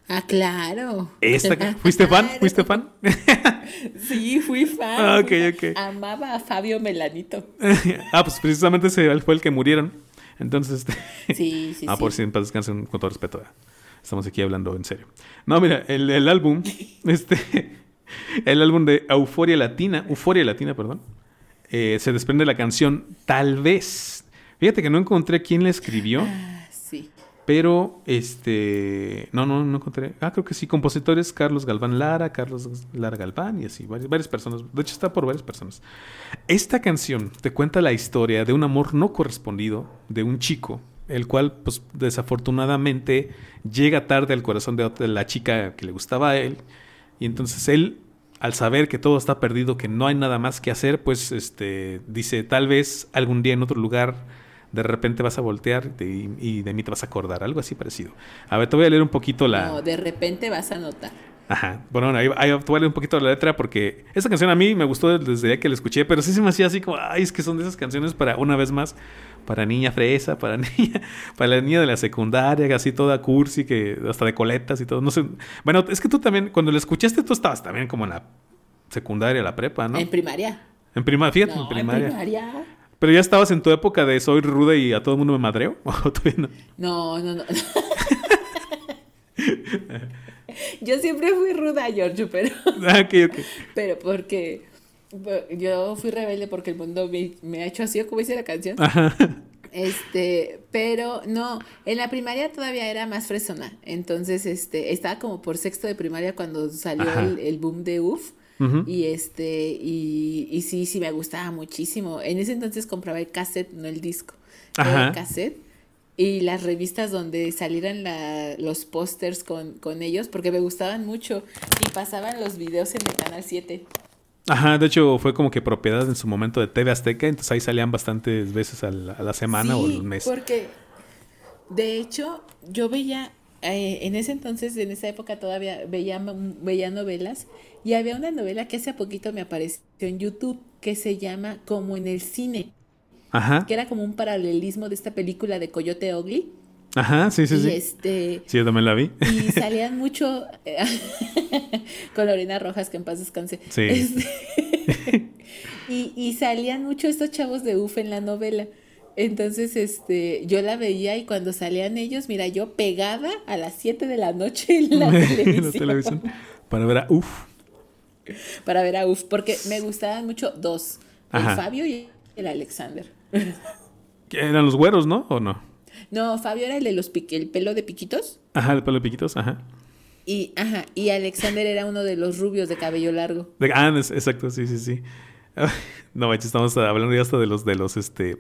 Ah, claro. Esta, *laughs* ¿Fuiste fan? ¿Fuiste fan? *laughs* Sí, fui fan. Ah, ok, fui fan. ok. Amaba a Fabio Melanito. *laughs* ah, pues precisamente ese fue el que murieron. Entonces, este, Sí, sí, *laughs* ah, sí. por si en paz descansen con todo respeto. ¿eh? Estamos aquí hablando en serio. No, mira, el, el álbum, *laughs* este, el álbum de Euforia Latina, Euforia Latina, perdón, eh, se desprende la canción Tal vez. Fíjate que no encontré quién la escribió, Ah, sí. Pero este, no, no, no encontré. Ah, creo que sí, compositores Carlos Galván Lara, Carlos Lara Galván y así, varias, varias personas. De hecho, está por varias personas. Esta canción te cuenta la historia de un amor no correspondido de un chico, el cual, pues, desafortunadamente llega tarde al corazón de la chica que le gustaba a él. Y entonces él, al saber que todo está perdido, que no hay nada más que hacer, pues, este, dice, tal vez algún día en otro lugar de repente vas a voltear de- y de mí te vas a acordar, algo así parecido. A ver, te voy a leer un poquito la... No, de repente vas a notar. Ajá. Bueno, ahí, ahí te voy a leer un poquito la letra porque esta canción a mí me gustó desde ya que la escuché, pero sí se me hacía así como, ay, es que son de esas canciones para, una vez más, para niña fresa, para *laughs* niña, para la niña de la secundaria, así toda cursi, que hasta de coletas y todo. No sé. Bueno, es que tú también, cuando la escuchaste, tú estabas también como en la secundaria, la prepa, ¿no? En primaria. En primaria, fíjate, No, en primaria. en primaria. Pero ya estabas en tu época de soy ruda y a todo el mundo me madreo. *laughs* ¿O todavía no? No, no, no. *laughs* Yo siempre fui ruda, Giorgio, pero, *laughs* Ah, ok, ok. pero porque yo fui rebelde porque el mundo me, me ha hecho así, como dice la canción. Ajá. Este, pero no, en la primaria todavía era más fresona. Entonces, este, estaba como por sexto de primaria cuando salió el, el boom de UF. Ujú. Y este, y, y sí, sí me gustaba muchísimo. En ese entonces compraba el cassette, no el disco. Ajá. el cassette. Y las revistas donde salieran la- los pósters con, con ellos, porque me gustaban mucho. Y pasaban los videos en el canal 7. Ajá, de hecho fue como que propiedad en su momento de TV Azteca, entonces ahí salían bastantes veces a la, a la semana o Sí, al mes. Porque, de hecho, yo veía, eh, en ese entonces, en esa época todavía veía, veía novelas y había una novela que hace poquito me apareció en YouTube que se llama Como en el cine, Ajá, que era como un paralelismo de esta película de Coyote Ugly. ajá, sí, sí, y sí. este Sí, yo también la vi. y *laughs* salían mucho eh, *laughs* con Lorena Rojas que en paz descanse Sí. Este, *laughs* y, y salían mucho estos chavos de UF en la novela entonces este yo la veía y cuando salían ellos mira yo pegada a las 7 de la noche en la, En la televisión, televisión. Para ver a Uf. Para ver a UF porque me gustaban mucho dos Ajá. el Fabio y el Alexander Eran los güeros, ¿no? ¿O no? no Fabio era el de los pique- el pelo de piquitos Ajá, el pelo de piquitos, ajá. y ajá y Alexander era uno de los rubios de cabello largo De- ah, es- exacto, sí, sí, sí. No, manches, estamos hablando ya hasta de los, de los, este,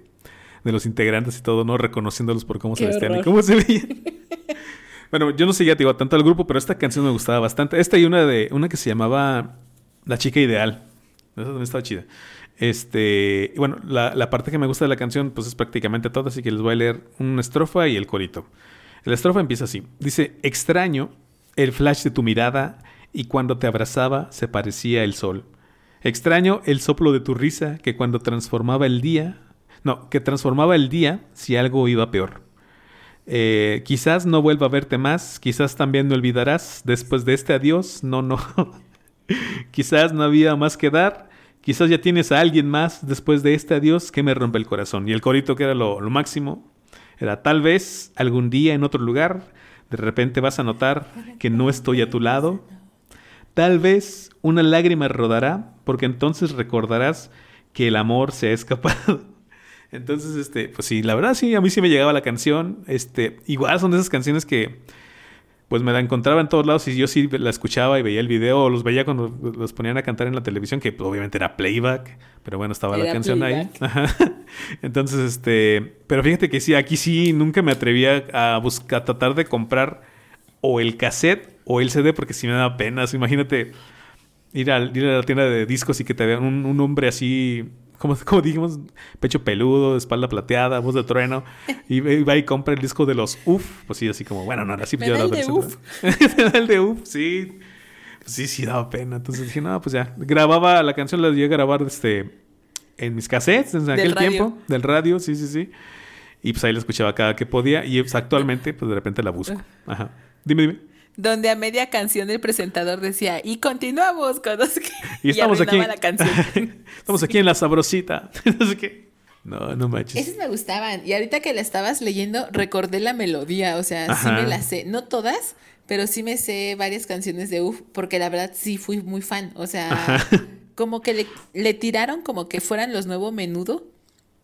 de los integrantes y todo, ¿no? Reconociéndolos por cómo se vestían y cómo se veían. *laughs* bueno, yo no seguía, te digo, tanto al grupo, pero esta canción me gustaba bastante. Esta y una de, una que se llamaba La chica ideal. Esa también estaba chida. Este, bueno, la, la parte que me gusta de la canción, pues es prácticamente toda, así que les voy a leer una estrofa y el corito. La estrofa empieza así. Dice, extraño el flash de tu mirada y cuando te abrazaba se parecía el sol. Extraño el soplo de tu risa que cuando transformaba el día, no, que transformaba el día si algo iba peor. Eh, quizás no vuelva a verte más, quizás también me olvidarás después de este adiós, no, no. *laughs* *laughs* quizás no había más que dar, quizás ya tienes a alguien más después de este adiós que me rompe el corazón. Y el corito que era lo, máximo, era tal vez algún día en otro lugar, de repente vas a notar que no estoy a tu lado. Tal vez una lágrima rodará, porque entonces recordarás que el amor se ha escapado. *laughs* Entonces, este, pues sí, la verdad sí, a mí sí me llegaba la canción. Este, igual son de esas canciones que pues me la encontraba en todos lados y yo sí la escuchaba y veía el video o los veía cuando los ponían a cantar en la televisión, que pues, obviamente era playback, pero bueno, estaba la canción playback. ahí. *laughs* Ajá. Entonces, este, pero fíjate que sí, aquí sí nunca me atrevía a buscar, a tratar de comprar o el cassette o el CD porque sí me daba pena. Imagínate ir, al- ir a la tienda de discos y que te vean un, un hombre así, como, *laughs* como dijimos, pecho peludo, espalda plateada, voz de trueno, y va y va y compra el disco de los UF. Pues sí, así como, bueno, no, así yo la el de UF. *laughs* El de UF, sí. Pues sí, sí, daba pena. Entonces dije, no, pues ya. Grababa la canción, la llegué a grabar este, en mis cassettes en aquel radio. tiempo, del radio, sí, sí, sí. Y pues ahí la escuchaba cada que podía. Y pues, actualmente, pues de repente la busco. Ajá. Dime, dime. Donde a media canción el presentador decía, y continuamos con los que... Y estamos aquí. la canción. *laughs* estamos aquí en la sabrosita. *laughs* no. No, no manches. Esas me gustaban. Y ahorita que la estabas leyendo, recordé la melodía. O sea, sí me la sé. No todas, pero sí me sé varias canciones de UF, porque la verdad sí fui muy fan. O sea, Ajá. *laughs* como que le, le tiraron como que fueran los nuevos menudo.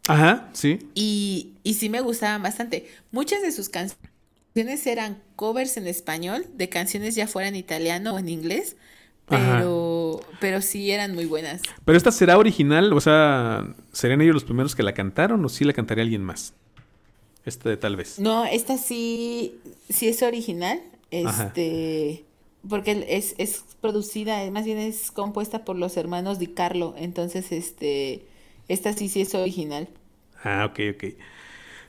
Ajá, sí. Y, y sí me gustaban bastante. Muchas de sus canciones eran covers en español, de canciones ya fuera en italiano o en inglés. Ajá. Pero, pero sí eran muy buenas. Pero esta será original, o sea, ¿serían ellos los primeros que la cantaron o sí la cantaría alguien más? Esta de tal vez. No, esta sí, sí es original. Ajá. Este, porque es, es producida, más bien es compuesta por los hermanos Di Carlo. Entonces, este, esta sí, sí es original. Ah, ok, ok.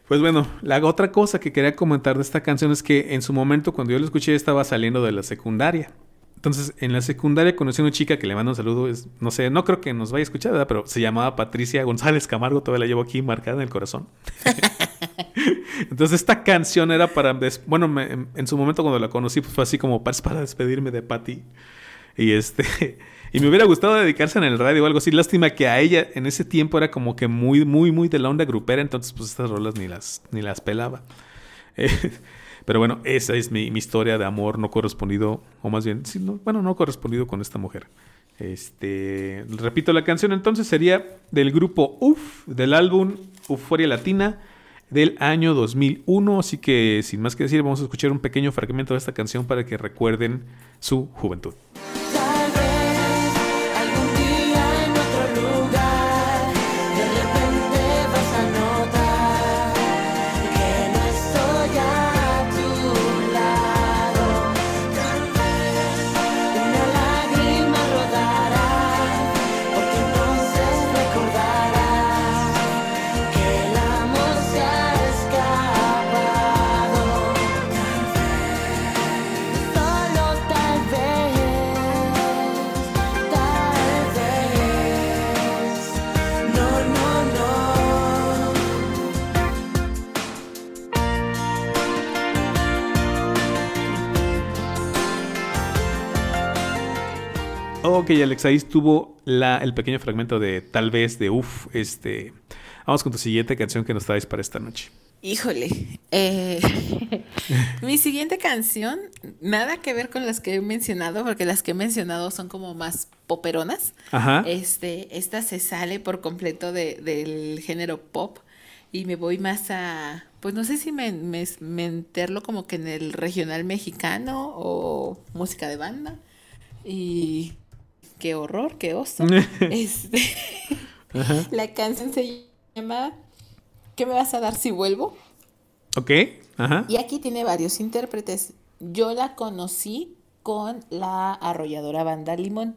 Pues bueno, la otra cosa que quería comentar de esta canción es que en su momento, cuando yo la escuché, estaba saliendo de la secundaria. Entonces, en la secundaria conocí a una chica que le mando un saludo. Es, no sé, no creo que nos vaya a escuchar, ¿verdad? Pero se llamaba Patricia González Camargo. Todavía la llevo aquí marcada en el corazón. *laughs* Entonces, esta canción era para. Bueno, me- en, en su momento cuando la conocí, pues fue así como para, para despedirme de Patty. Y este. *laughs* Y me hubiera gustado dedicarse en el radio o algo así. Lástima que a ella en ese tiempo era como que muy, muy, muy de la onda grupera. Entonces, pues estas rolas ni las, ni las pelaba. *laughs* Eh, pero bueno, esa es mi, mi historia de amor no correspondido. O más bien, bueno, no correspondido con esta mujer. Este. Repito, la canción entonces sería del grupo UF, del álbum Euforia Latina del año 2001. Así que, sin más que decir, vamos a escuchar un pequeño fragmento de esta canción para que recuerden su juventud. Ok, Alex, ahí estuvo la, el pequeño fragmento de tal vez de uff. Este, vamos con tu siguiente canción que nos traes para esta noche. Híjole. eh, *laughs* mi siguiente canción, nada que ver con las que he mencionado, porque las que he mencionado son como más poperonas. Ajá. Este, esta se sale por completo de- del género pop y me voy más a, pues no sé si me, me- meterlo como que en el regional mexicano o música de banda. Y qué horror, qué oso. *laughs* este, Ajá. *laughs* la canción se llama ¿Qué me vas a dar si vuelvo? Ok. Ajá. Y aquí tiene varios intérpretes. Yo la conocí con la arrolladora banda Limón.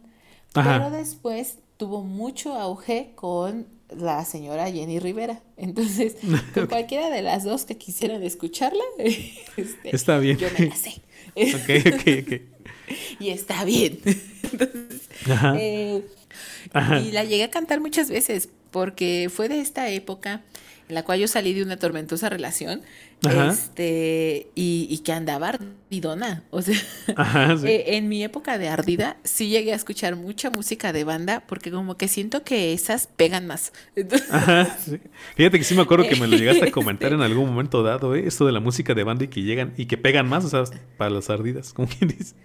Ajá. Pero después tuvo mucho auge con la señora Jenny Rivera. Entonces, *laughs* con cualquiera de las dos que quisieran escucharla, este, Está bien. yo me la sé. Ok, ok, ok. Y está bien. *laughs* Entonces, Ajá. eh, Ajá. y la llegué a cantar muchas veces porque fue de esta época en la cual yo salí de una tormentosa relación Ajá. este y, y que andaba ardidona. O sea, Ajá, *laughs* sí. eh, en mi época de ardida sí llegué a escuchar mucha música de banda porque como que siento que esas pegan más. *laughs* Entonces, Ajá, sí. Fíjate que sí me acuerdo que me lo llegaste a comentar en algún momento dado, ¿eh? Esto de la música de banda y que llegan y que pegan más, o sea, para las ardidas, como quien dice.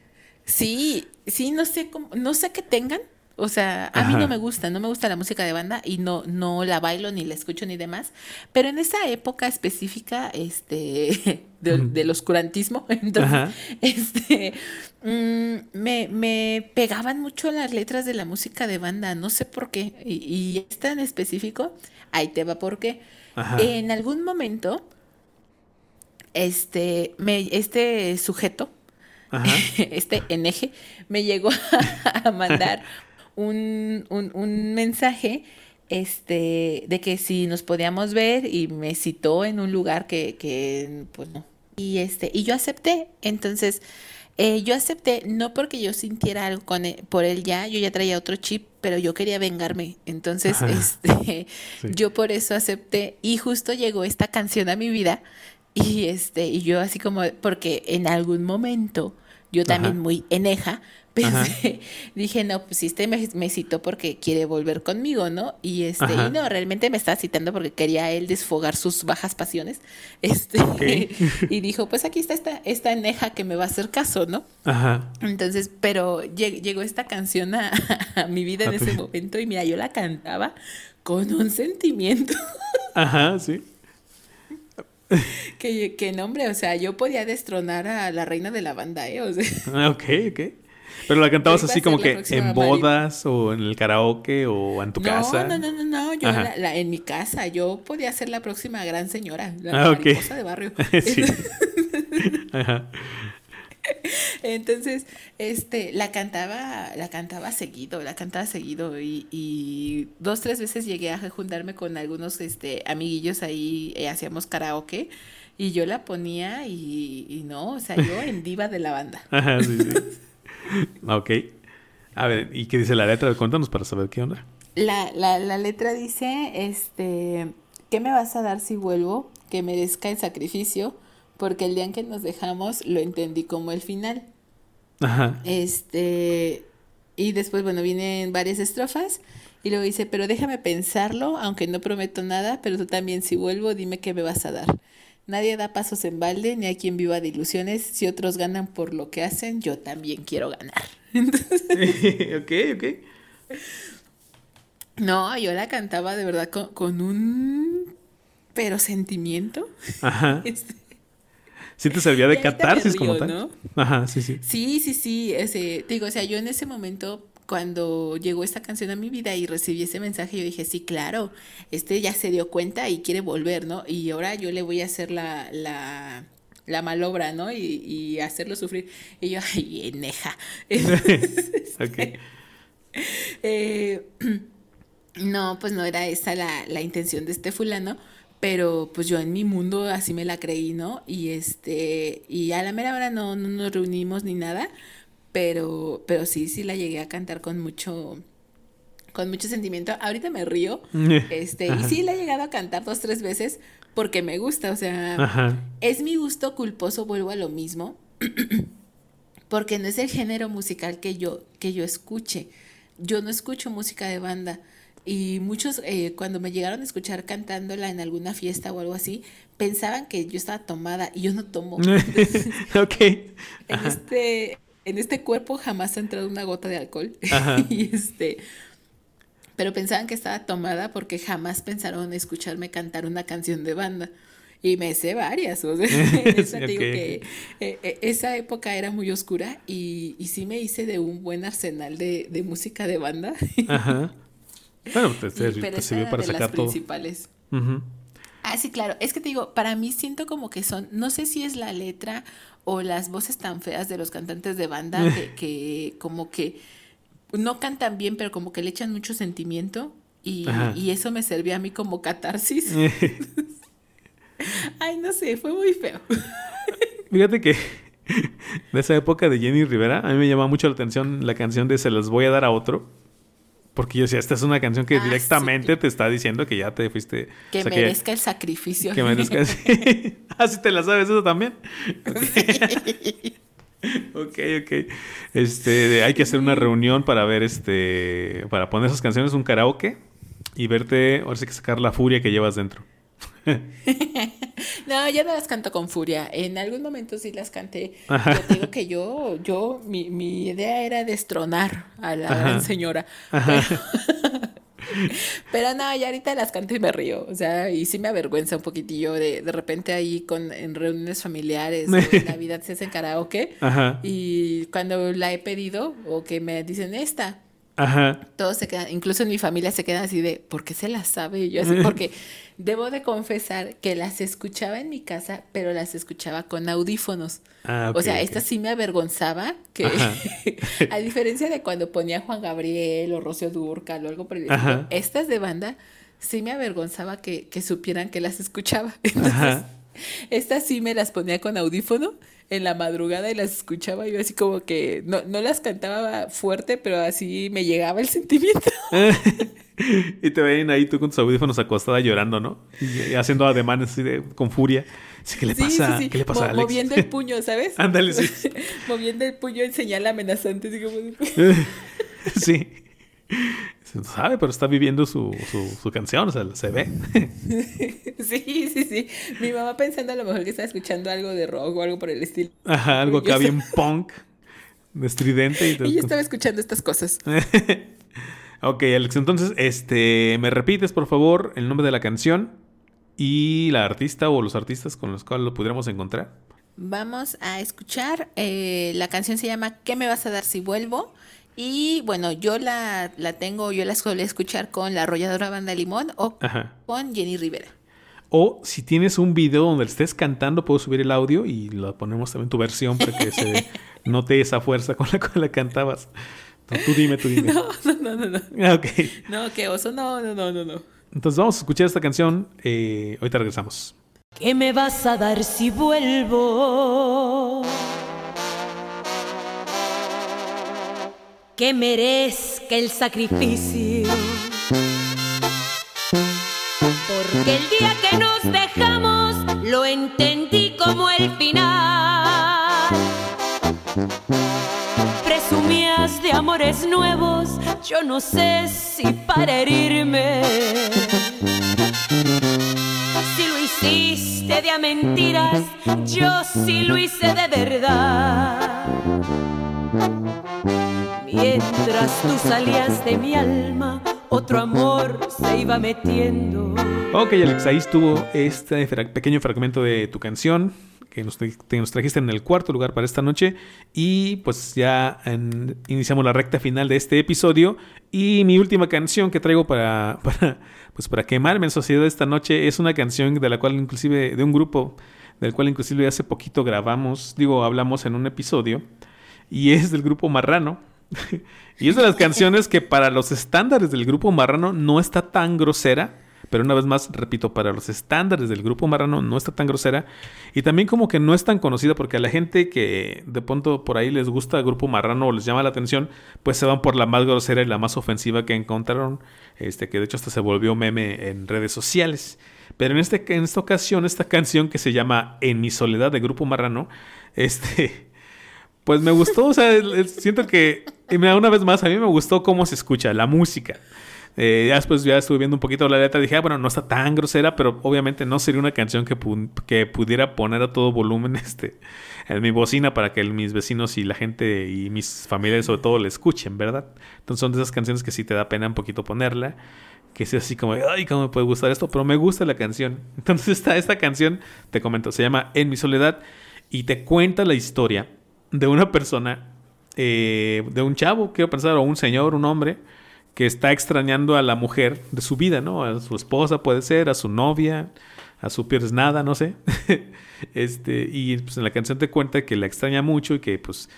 Sí, sí, no sé cómo, no sé qué tengan. O sea, a mí no me gusta, no me gusta la música de banda y no, no la bailo ni la escucho ni demás. Pero en esa época específica, este, *laughs* de- del oscurantismo, *laughs* entonces, Ajá. este, mm, me, me pegaban mucho las letras de la música de banda, no sé por qué. Y, y esta en específico, ahí te va por qué. Ajá. En algún momento, este, me, este sujeto, Ajá. *laughs* este eneje me llegó a mandar *laughs* un, un- un mensaje este, de que si nos podíamos ver y me citó en un lugar que, que pues no. Y, este, y yo acepté. Entonces, eh, yo acepté no porque yo sintiera algo con él- por él ya, yo ya traía otro chip, pero yo quería vengarme. Entonces, Ajá. este, *laughs* Sí. yo por eso acepté y justo llegó esta canción a mi vida y este y yo así como porque en algún momento yo también Ajá. muy eneja *laughs* pensé, dije, no, pues este me, me citó porque quiere volver conmigo, ¿no? Y este, Ajá. y no, realmente me estaba citando porque quería él desfogar sus bajas pasiones. *laughs* Este, *laughs* y dijo, pues aquí está esta, esta eneja que me va a hacer caso, ¿no? Ajá. Entonces, pero lleg- llegó esta canción a, a mi vida en A ese momento y mira, yo la cantaba con un sentimiento Ajá, sí. *laughs* que, que no, hombre, o sea, yo podía destronar a la reina de la banda, ¿eh? O sea, *laughs* Ah, ok, ok. Pero la cantabas así como que en Mari. bodas o en el karaoke o en tu no, casa. no, no, no, no, yo Ajá. la- la- en mi casa, yo podía ser la próxima gran señora, la Ah, ok. mariposa de barrio. *laughs* sí. Ajá. *laughs* Entonces, este, la cantaba, la cantaba seguido, la cantaba seguido y, y dos, tres veces llegué a juntarme con algunos, este, amiguillos ahí, eh, hacíamos karaoke y yo la ponía y, y no, o sea, yo en diva de la banda. *laughs* Ajá, sí, sí. ok. A ver, ¿y qué dice la letra? Cuéntanos para saber qué onda. La, la, la letra dice, este, ¿qué me vas a dar si vuelvo? Que merezca el sacrificio, porque el día en que nos dejamos lo entendí como el final. Ajá. Este, y después, bueno, vienen varias estrofas y luego dice, pero déjame pensarlo, aunque no prometo nada, pero tú también si vuelvo, dime qué me vas a dar. Nadie da pasos en balde, ni hay quien viva de ilusiones. Si otros ganan por lo que hacen, yo también quiero ganar. *laughs* *laughs* ok, ok. No, yo la cantaba de verdad con, con un, pero sentimiento. Ajá. *laughs* Este, Sí te servía de catarsis como tal. ¿no? Ajá, sí, sí. Sí, sí, sí, ese, te digo, o sea, yo en ese momento, cuando llegó esta canción a mi vida y recibí ese mensaje, yo dije, sí, claro, este ya se dio cuenta y quiere volver, ¿no? Y ahora yo le voy a hacer la, la, la malobra, ¿no? Y, y hacerlo sufrir. Y yo, ay, eneja. *laughs* Ok. Eh, *clears throat* no, pues no era esa la, la intención de este fulano, pero pues yo en mi mundo así me la creí, ¿no? Y este, y a la mera hora no, no nos reunimos ni nada, pero, pero sí, sí la llegué a cantar con mucho, con mucho sentimiento. Ahorita me río, *laughs* este, y sí la he llegado a cantar dos, tres veces porque me gusta, o sea, Ajá. es mi gusto culposo, vuelvo a lo mismo, *clears throat* porque no es el género musical que yo, que yo escuche. Yo no escucho música de banda. Y muchos, eh, cuando me llegaron a escuchar cantándola en alguna fiesta o algo así, pensaban que yo estaba tomada y yo no tomo. *laughs* *laughs* ok. En este, en este cuerpo jamás ha entrado una gota de alcohol. Ajá. *laughs* y este, pero pensaban que estaba tomada porque jamás pensaron escucharme cantar una canción de banda. Y me sé varias, o sea, esa digo que eh, eh, esa época era muy oscura y, y sí me hice de un buen arsenal de, de música de banda. Ajá. Bueno, te, Y- te- pero te sirvió para de las sacar todo. principales. Ujú. Ah, sí, claro. Es que te digo, para mí siento como que son, no sé si es la letra o las voces tan feas de los cantantes de banda que, *laughs* que como que no cantan bien, pero como que le echan mucho sentimiento y, y eso me servía a mí como catarsis. *laughs* Ay, no sé, fue muy feo. *laughs* Fíjate que de esa época de Jenny Rivera, a mí me llama mucho la atención la canción de Se las voy a dar a otro. Porque yo decía, esta es una canción que Ah, directamente te está diciendo que ya te fuiste. Que o sea, merezca el sacrificio. Que merezca. *laughs* *laughs* ah, sí te la sabes eso también. ok, *laughs* ok. Este, hay que hacer una reunión para ver este. Para poner esas canciones, un karaoke. Y verte, ahora sí que sacar la furia que llevas dentro. *laughs* No, ya no las canto con furia. En algún momento sí las canté. Ajá. Yo te digo que yo, yo, mi, mi idea era destronar a la Ajá. gran señora. Ajá. Pero *laughs* no, ya ahorita las canto y me río. O sea, y sí me avergüenza un poquitillo de, de repente ahí con, en reuniones familiares o en *laughs* Navidad se hacen karaoke. Ajá. Y cuando la he pedido o que me dicen esta, Ajá. todos se quedan, incluso en mi familia se quedan así de, ¿por qué se las sabe? Y yo así, porque *laughs* debo de confesar que las escuchaba en mi casa, pero las escuchaba con audífonos. Ah, o sea, ok. esta sí me avergonzaba, que *laughs* a diferencia de cuando ponía Juan Gabriel o Rocío Durcal o algo por el estilo, estas de banda sí me avergonzaba que, que supieran que las escuchaba. *laughs* Entonces, Ajá. estas sí me las ponía con audífono en la madrugada y las escuchaba yo así como que no, no las cantaba fuerte, pero así me llegaba el *laughs* sentimiento. *laughs* y te ven ahí tú con tus audífonos acostada llorando, ¿no? Y, y haciendo ademanes así de, con furia. Así, ¿Qué le Sí, pasa? sí, sí. ¿Qué le pasa a Mo- Alex? Moviendo el puño, ¿sabes? *laughs* Ándale, sí. moviendo el puño en señal amenazante. Así como... sí. Sabe, pero está viviendo su, su, su canción, o sea, se ve. *laughs* Sí, sí, sí. Mi mamá pensando a lo mejor que estaba escuchando algo de rock o algo por el estilo. Ajá, algo acá bien punk, estridente. Y *laughs* Y yo estaba escuchando estas cosas. *laughs* ok, Alex, entonces, este, ¿me repites, por favor, el nombre de la canción y la artista o los artistas con los cuales lo pudiéramos encontrar? Vamos a escuchar. eh, la canción se llama ¿Qué me vas a dar si vuelvo? Y bueno, yo la, la tengo, yo la suelo escuchar con la arrolladora Banda Limón o Ajá. con Jenny Rivera. O si tienes un video donde estés cantando, puedo subir el audio y lo ponemos también tu versión para que se *laughs* note esa fuerza con la cual la cantabas. No, tú dime, tú dime. *laughs* No, no, no, no, no. Ah, Ok. No, qué oso, no, no, no, no, no. Entonces vamos a escuchar esta canción. Eh, ahorita regresamos. ¿Qué me vas a dar si vuelvo? Que merezca el sacrificio. Porque el día que nos dejamos lo entendí como el final. Presumías de amores nuevos, yo no sé si para herirme. Si lo hiciste de a mentiras, yo sí lo hice de verdad. Mientras tú salías de mi alma, otro amor se iba metiendo. Ok, Alex, ahí estuvo este pequeño fragmento de tu canción que nos, trajiste en el cuarto lugar para esta noche. Y pues ya iniciamos la recta final de este episodio. Y mi última canción que traigo para, *laughs* para, pues para quemarme en sociedad esta noche es una canción de la cual inclusive, de un grupo del cual inclusive hace poquito grabamos, digo, hablamos en un episodio. Y es del grupo Marrano. *laughs* y es de las canciones que para los estándares del grupo Marrano no está tan grosera. Pero una vez más, repito, para los estándares del grupo Marrano no está tan grosera. Y también como que no es tan conocida porque a la gente que de pronto por ahí les gusta el grupo Marrano o les llama la atención, pues se van por la más grosera y la más ofensiva que encontraron. Este, que de hecho hasta se volvió meme en redes sociales. Pero en, este, en esta ocasión, esta canción que se llama En mi soledad de Grupo Marrano, *laughs* este, pues me gustó, o sea, siento que, y mira, una vez más, a mí me gustó cómo se escucha, la música. Eh, ya después ya estuve viendo un poquito la letra, dije, ah, bueno, no está tan grosera, pero obviamente no sería una canción que, que pudiera poner a todo volumen *laughs* este, en mi bocina para que mis vecinos y la gente y mis familiares sobre todo la escuchen, ¿verdad? Entonces son de esas canciones que sí te da pena un poquito ponerla, que es así como, ay, ¿cómo me puede gustar esto? Pero me gusta la canción. *laughs* Entonces esta, esta canción, te comento, se llama En mi soledad y te cuenta la historia de una persona, eh, de un chavo, quiero pensar, o un señor, un hombre, que está extrañando a la mujer de su vida, ¿no? A su esposa puede ser, a su novia, a su pierdes nada, no sé. *laughs* este, y pues en la canción te cuenta que la extraña mucho y que pues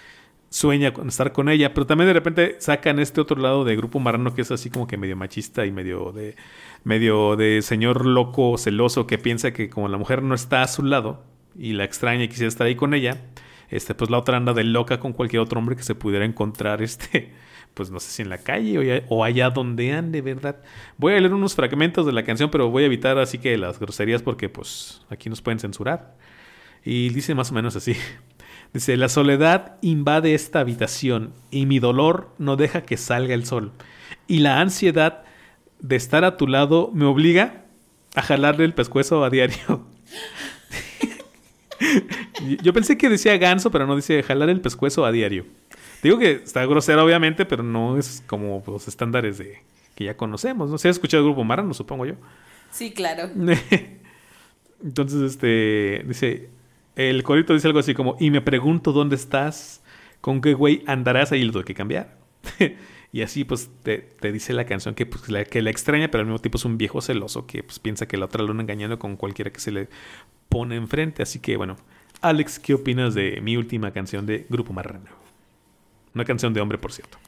sueña con estar con ella, pero también de repente sacan este otro lado de grupo marrano que es así como que medio machista y medio de medio de señor loco celoso que piensa que como la mujer no está a su lado y la extraña y quisiera estar ahí con ella, este pues la otra anda de loca con cualquier otro hombre que se pudiera encontrar este *laughs* pues no sé si en la calle o, o allá donde ande, ¿verdad? Voy a leer unos fragmentos de la canción, pero voy a evitar así que las groserías porque pues aquí nos pueden censurar. Y dice más o menos así. *laughs* Dice, la soledad invade esta habitación y mi dolor no deja que salga el sol. Y la ansiedad de estar a tu lado me obliga a jalarle el pescuezo a diario. *laughs* *laughs* Yo pensé que decía ganso, pero no dice jalar el pescuezo a diario. Digo que está grosera, obviamente, pero no es como los estándares de que ya conocemos. No sé, has escuchado el grupo Marrano, supongo yo. Sí, claro. *laughs* Entonces, este, dice, el corito dice algo así como, y me pregunto dónde estás, con qué güey andarás, ahí lo tengo que cambiar. *laughs* y así, pues, te, te dice la canción que, pues, la, que la extraña, pero al mismo tiempo es un viejo celoso que, pues, piensa que la otra lo anda engañando con cualquiera que se le pone enfrente. Así que, bueno, Alex, ¿qué opinas de mi última canción de Grupo Marrano? Una canción de hombre, por cierto.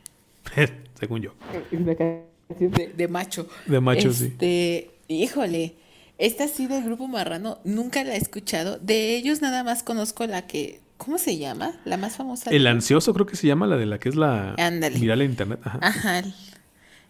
*laughs* Según yo. Una canción de, de macho. De macho, sí. este, Híjole, esta sí del grupo Marrano nunca la he escuchado. De ellos nada más conozco la que, ¿cómo se llama? La más famosa. El ansioso creo que se llama la de la que es la Ándale. viral en internet. Ajá. Ajá.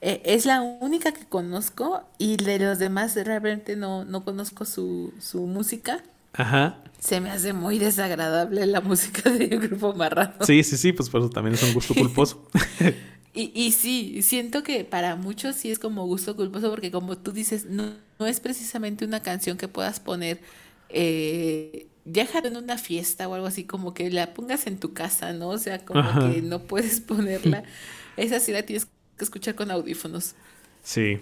Eh, es la única que conozco y de los demás realmente no, no conozco su, su música. Ajá. Se me hace muy desagradable la música del grupo Marrano. Sí, sí, sí, pues por eso también es un gusto culposo. *laughs* Y, y sí, siento que para muchos sí es como gusto culposo porque como tú dices, no, no es precisamente una canción que puedas poner, eh, déjalo en una fiesta o algo así, como que la pongas en tu casa, ¿no? O sea, como Ajá. que no puedes ponerla. *laughs* Esa sí la tienes que escuchar con audífonos. Sí.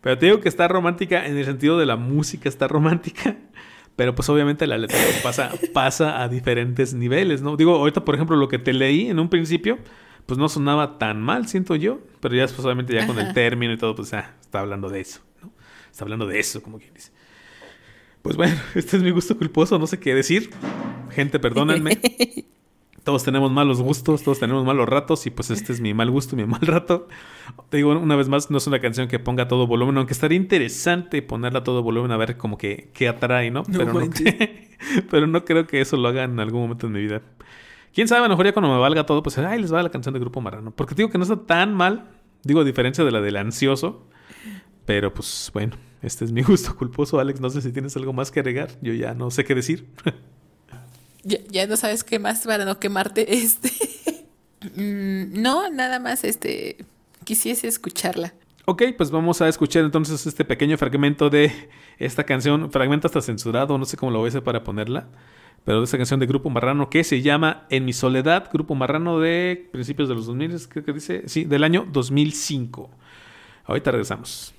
Pero te digo que está romántica en el sentido de la música está romántica. Pero pues obviamente la letra pues, pasa, pasa a diferentes niveles, ¿no? Digo, ahorita por ejemplo lo que te leí en un principio, pues no sonaba tan mal, siento yo. Pero ya después obviamente ya con el término y todo, pues ah, está hablando de eso, ¿no? Está hablando de eso, como quien dice. Pues bueno, *laughs* este es mi gusto culposo, no sé qué decir. Gente, perdónenme. *laughs* Todos tenemos malos gustos, todos tenemos malos ratos y pues este es mi mal gusto, mi *laughs* mal rato. Te digo una vez más, no es una canción que ponga todo volumen, aunque estaría interesante ponerla a todo volumen a ver como que qué atrae, ¿no? No pero, no manches. *laughs* pero no creo que eso lo haga en algún momento de mi vida. Quién sabe, a lo mejor ya cuando me valga todo, pues ay, les va la canción de Grupo Marrano. Porque te digo que no está tan mal, digo a diferencia de la del ansioso. Pero pues bueno, este es mi *laughs* gusto culposo, Alex. No sé si tienes algo más que agregar. Yo ya no sé qué decir. Ya, ya no sabes qué más para no quemarte. *laughs* Este. Mm, no, nada más este quisiese escucharla. Ok, pues vamos a escuchar entonces este pequeño fragmento de esta canción, fragmento hasta censurado, no sé cómo lo voy a hacer para ponerla, pero de esta canción de Grupo Marrano que se llama En mi soledad, Grupo Marrano de principios de los 2000, creo que dice, sí, del año 2005. Ahorita regresamos.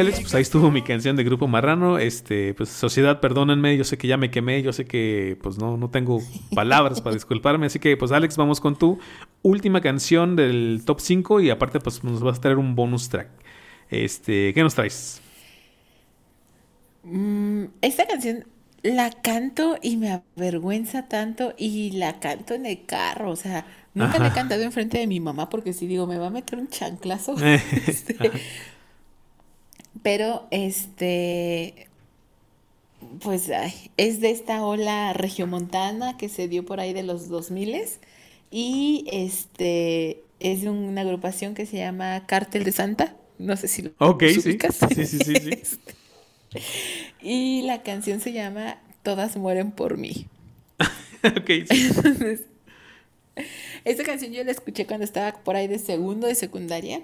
Alex, pues ahí estuvo mi canción de Grupo Marrano. Este, pues Sociedad, perdónenme, yo sé que ya me quemé, yo sé que pues no, no tengo *laughs* palabras para disculparme. Así que pues Alex, vamos con tu última canción del top 5 y aparte pues nos vas a traer un bonus track. Este, ¿qué nos traes? Mm, esta canción la canto y me avergüenza tanto y la canto en el carro, o sea, nunca la he Ajá. cantado enfrente de mi mamá porque si digo, me va a meter un chanclazo. *laughs* *laughs* Este, pero este pues ay, es de esta ola regiomontana que se dio por ahí de los 2000 y este es de una agrupación que se llama Cártel de Santa. No sé si lo Ok, los sí. Sí, sí, sí, sí. *laughs* Y la canción se llama Todas mueren por mí. *laughs* ok, sí. Entonces, Esta canción yo la escuché cuando estaba por ahí de segundo de secundaria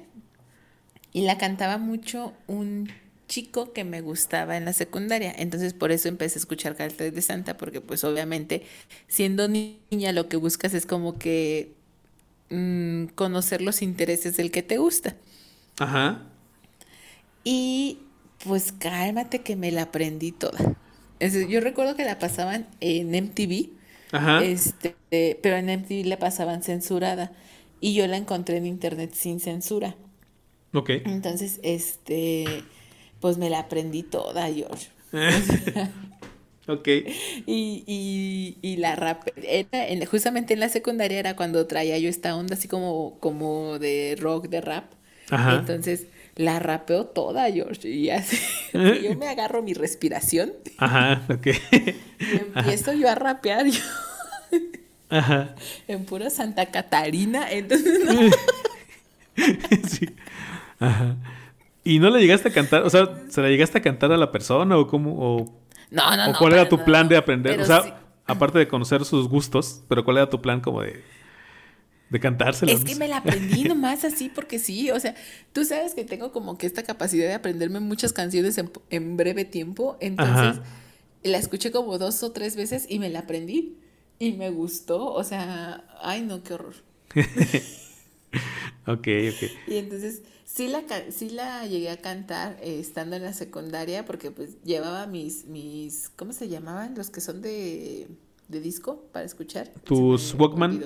y la cantaba mucho un chico que me gustaba en la secundaria. Entonces por eso empecé a escuchar Cartel de Santa porque pues obviamente siendo niña lo que buscas es como que mm, conocer los intereses del que te gusta. Ajá. Y pues cálmate que me la aprendí toda. Es yo recuerdo que la pasaban en MTV, Ajá. este, pero en MTV la pasaban censurada y yo la encontré en internet sin censura. Ok. Entonces, este, pues me la aprendí toda, George. *laughs* Ok. Y, y, y la rap, era en- justamente en la secundaria era cuando traía yo esta onda así como, como de rock, de rap. Ajá. Entonces la rapeo toda, George. Y así, *laughs* yo me agarro mi respiración Ajá, ok. y *laughs* empiezo yo a rapear yo, Ajá. en pura Santa Catarina. Entonces, no, Sí. Ajá. ¿Y no le llegaste a cantar? O sea, ¿se la llegaste a cantar a la persona o cómo? O, no, no. o no, cuál era para tu plan de aprender? O sea, sí- aparte de conocer sus gustos, pero ¿cuál era tu plan como de, de cantársela? Es No que me la aprendí nomás así porque sí, o sea, tú sabes que tengo como que esta capacidad de aprenderme muchas canciones en, en breve tiempo, entonces Ajá. la escuché como dos o tres veces y me la aprendí y me gustó, o sea, ay no, qué horror. *laughs* Ok, ok. Y entonces sí la, sí la llegué a cantar eh, estando en la secundaria porque pues llevaba mis, mis, ¿cómo se llamaban? Los que son de, de disco para escuchar. Tus Walkman,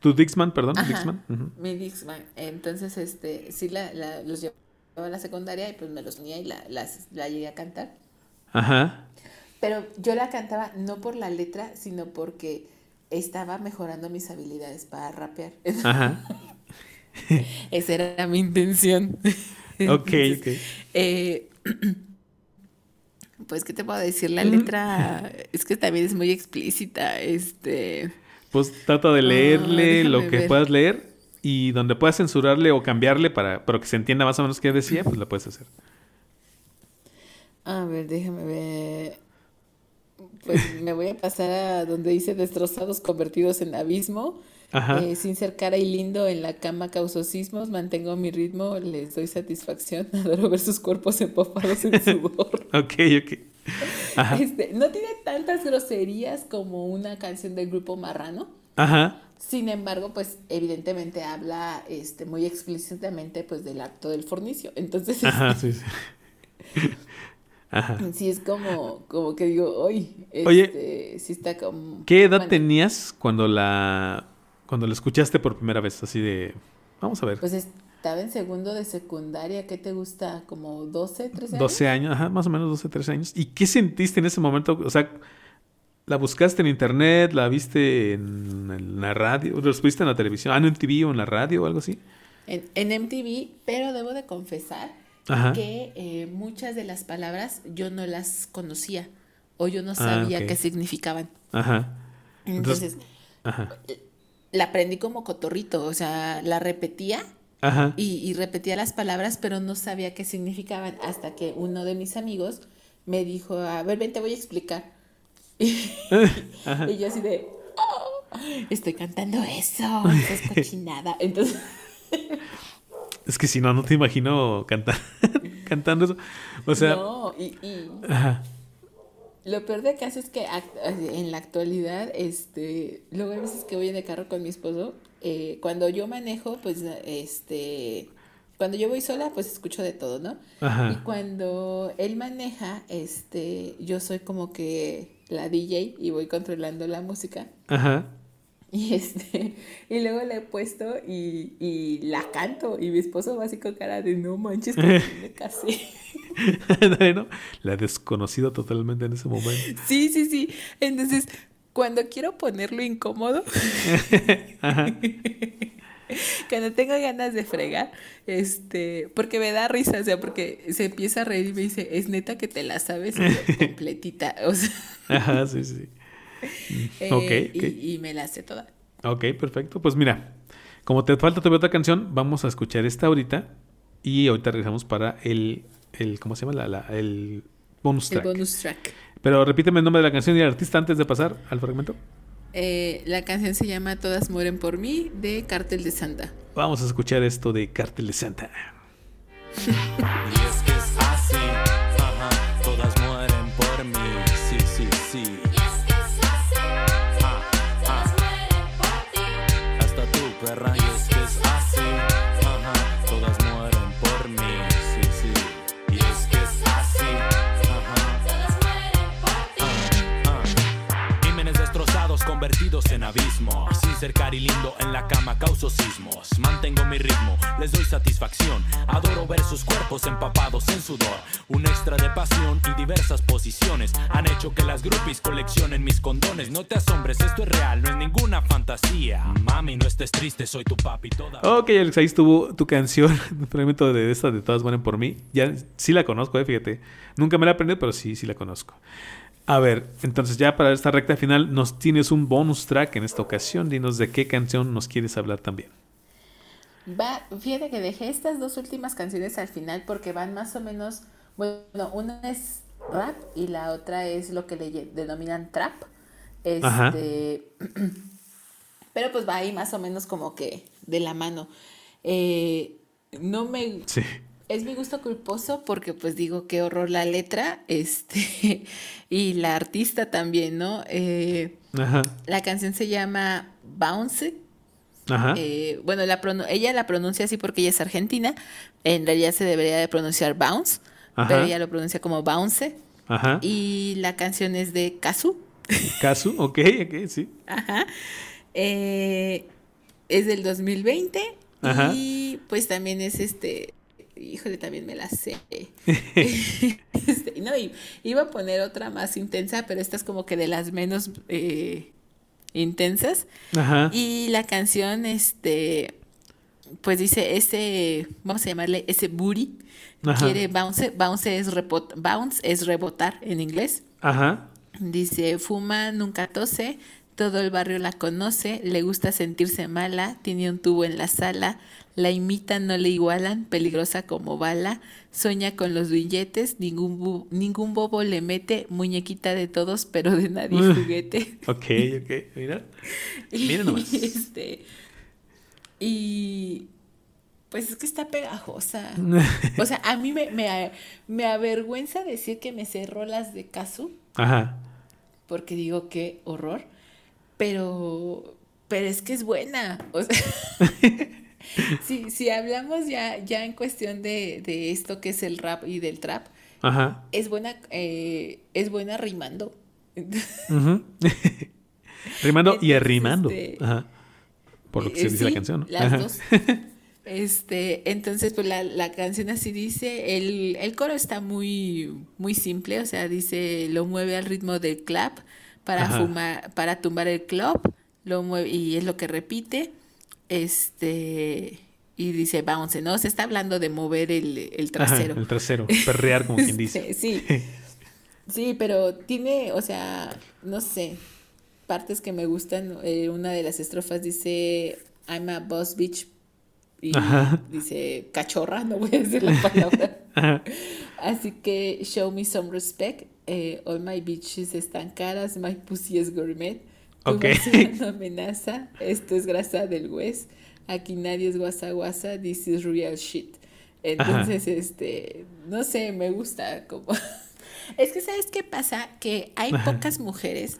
tu Dixman, perdón, Ajá, Dixman. Mi Dixman. Entonces, este, sí la, la- los llevaba a la secundaria y pues me los unía y la, la llegué a cantar. Ajá. Pero yo la cantaba no por la letra, sino porque estaba mejorando mis habilidades para rapear. Ajá. *laughs* *laughs* Esa era mi intención. Ok, Entonces, ok. eh, *clears throat* pues, ¿qué te puedo decir? La letra es que también es muy explícita. Este. Pues trata de leerle déjame lo que ver. puedas leer y donde puedas censurarle o cambiarle para, para que se entienda más o menos qué decía, pues lo puedes hacer. A ver, déjame ver. Pues me voy a pasar a donde dice destrozados convertidos en abismo. Eh, sin ser cara y lindo en la cama causo sismos, mantengo mi ritmo, les doy satisfacción, *laughs* adoro ver sus cuerpos empapados en sudor. *laughs* Ok, ok. Ajá. Este, no tiene tantas groserías como una canción del grupo Marrano. Ajá. Sin embargo, pues evidentemente habla este, muy explícitamente pues del acto del fornicio. Entonces, Ajá, *laughs* sí, sí. Ajá. sí es como, como que digo, hoy, Oye, este, sí está como... ¿Qué edad tenías cuando la cuando la escuchaste por primera vez? Así de, vamos a ver, Pues estaba en segundo de secundaria, ¿qué te gusta? ¿Como 12, 13 años? 12 años, ajá, más o menos 12, 13 años. ¿Y qué sentiste en ese momento? O sea, ¿la buscaste en internet? ¿La viste en, en la radio? ¿La viste en la televisión? ¿Ah, en TV o en la radio o algo así? En, en MTV, pero debo de confesar Ajá. que eh, muchas de las palabras yo no las conocía o yo no sabía Ah, ok. qué significaban. Ajá. Entonces, Ajá. La aprendí como cotorrito, o sea, la repetía Ajá. y, y repetía las palabras, pero no sabía qué significaban hasta que uno de mis amigos me dijo, a ver, ven, te voy a explicar. *laughs* Ajá. Y yo así de, "Oh, estoy cantando eso, *laughs* eso es cochinada. Entonces, Es que si no, no te imagino cantar, *laughs* cantando eso. O sea, no, y, y ajá. Lo peor de caso es que act- en la actualidad, este, luego hay veces que voy en el carro con mi esposo, eh, cuando yo manejo, pues, este, cuando yo voy sola, pues escucho de todo, ¿no? Ajá. Y cuando él maneja, este, yo soy como que la DJ y voy controlando la música. Ajá. *laughs* Y este, y luego la he puesto y, y la canto. Y mi esposo va así con cara de no manches, que *laughs* me casé. *laughs* bueno, la he desconocido totalmente en ese momento. Sí, sí, sí. Entonces, cuando quiero ponerlo incómodo, cuando tengo ganas de fregar, este, porque me da risa, o sea, porque se empieza a reír y me dice, es neta que te la sabes completita. O sea, Ajá, sí, sí. *laughs* eh, Ok, y- me la sé toda. Ok, perfecto. Pues mira, como te falta todavía otra canción, vamos a escuchar esta ahorita. Y ahorita regresamos para el, el ¿cómo se llama? La, la- el bonus El track. bonus track. Pero repíteme el nombre de la canción y el artista antes de pasar al fragmento. Eh, la canción se llama Todas mueren por mí de Cártel de Santa. Vamos a escuchar esto de Cártel de Santa. *laughs* Hasta convertidos en abismos. Sin ser cari lindo en la cama causo sismos. Mantengo mi ritmo, les doy satisfacción. Adoro ver sus cuerpos empapados en sudor. Un extra de pasión y diversas posiciones han hecho que las groupies coleccionen mis condones. No te asombres, esto es real, no es ninguna fantasía. Mami, no estés triste, soy tu papi toda. Ok, Alex, ahí estuvo tu canción, *laughs* un fragmento de esta de Todas Mueren por mí. Ya sí la conozco, eh, fíjate. Nunca me la aprendí, pero sí, sí la conozco. A ver, entonces ya para esta recta final nos tienes un bonus track en esta ocasión. Dinos de qué canción nos quieres hablar también. Va, fíjate que dejé estas dos últimas canciones al final porque van más o menos, bueno, una es rap y la otra es lo que le denominan trap. Ajá. Este, *clears throat* pero pues va ahí más o menos como que de la mano. Eh, no me Sí. Es mi gusto culposo porque pues digo qué horror la letra, este, *laughs* y la artista también, ¿no? Eh, Ajá. la canción se llama Bounce. Ajá. Eh, bueno, la ella la pronuncia así porque ella es argentina. En realidad se debería de pronunciar bounce, Ajá. pero ella lo pronuncia como bounce. Ajá. Y la canción es de Kazu. Casu, ok, ok, sí. Ajá. Eh, es del 2020 Ajá. y pues también es este, híjole, también me la sé. *laughs* Este, no, iba a poner otra más intensa, pero esta es como que de las menos eh, intensas. Ajá. Y la canción, este, pues dice ese, vamos a llamarle ese booty, Ajá. quiere bounce, bounce es, repot- bounce es rebotar en inglés. Ajá. Dice, fuma, nunca tose, todo el barrio la conoce, le gusta sentirse mala, tiene un tubo en la sala, la imitan, no le igualan, peligrosa como bala, sueña con los billetes, ningún, bu- ningún bobo le mete, muñequita de todos, pero de nadie *laughs* juguete. Ok, ok. Mira. *laughs* Mira nomás. Y, este, y pues es que está pegajosa. *laughs* O sea, a mí me, me, me avergüenza decir que me sé rolas de Kazu, Ajá. porque digo qué horror, pero, pero es que es buena. O sea, *laughs* si, si hablamos ya, ya en cuestión de, de esto que es el rap y del trap, Ajá. es buena, eh, es buena rimando. *laughs* *laughs* Rimando y arrimando. este, Ajá. Por lo que se dice la canción. ¿no? Las Ajá. dos. Este, entonces, pues la, la canción así dice, el, el coro está muy, muy simple, o sea, dice, lo mueve al ritmo del clap para Ajá. fumar, para tumbar el club, lo mueve, y es lo que repite, este, y dice bounce, ¿no? Se está hablando de mover el, el Ajá, trasero. el trasero. Perrear, como quien dice. *laughs* Sí, sí. Pero tiene, o sea, no sé, partes que me gustan. eh, una de las estrofas dice, I'm a boss bitch. Y Ajá. dice, cachorra, no voy a decir la palabra. *laughs* Ajá. Así que, show me some respect. eh, all my bitches están caras, my pussy es gourmet. Ok. *laughs* no *laughs* amenaza, esto es grasa del hues. Aquí nadie es guasa guasa, this is real shit. Entonces, este, no sé, me gusta como... *laughs* Es que, ¿sabes qué pasa? Que hay Ajá. pocas mujeres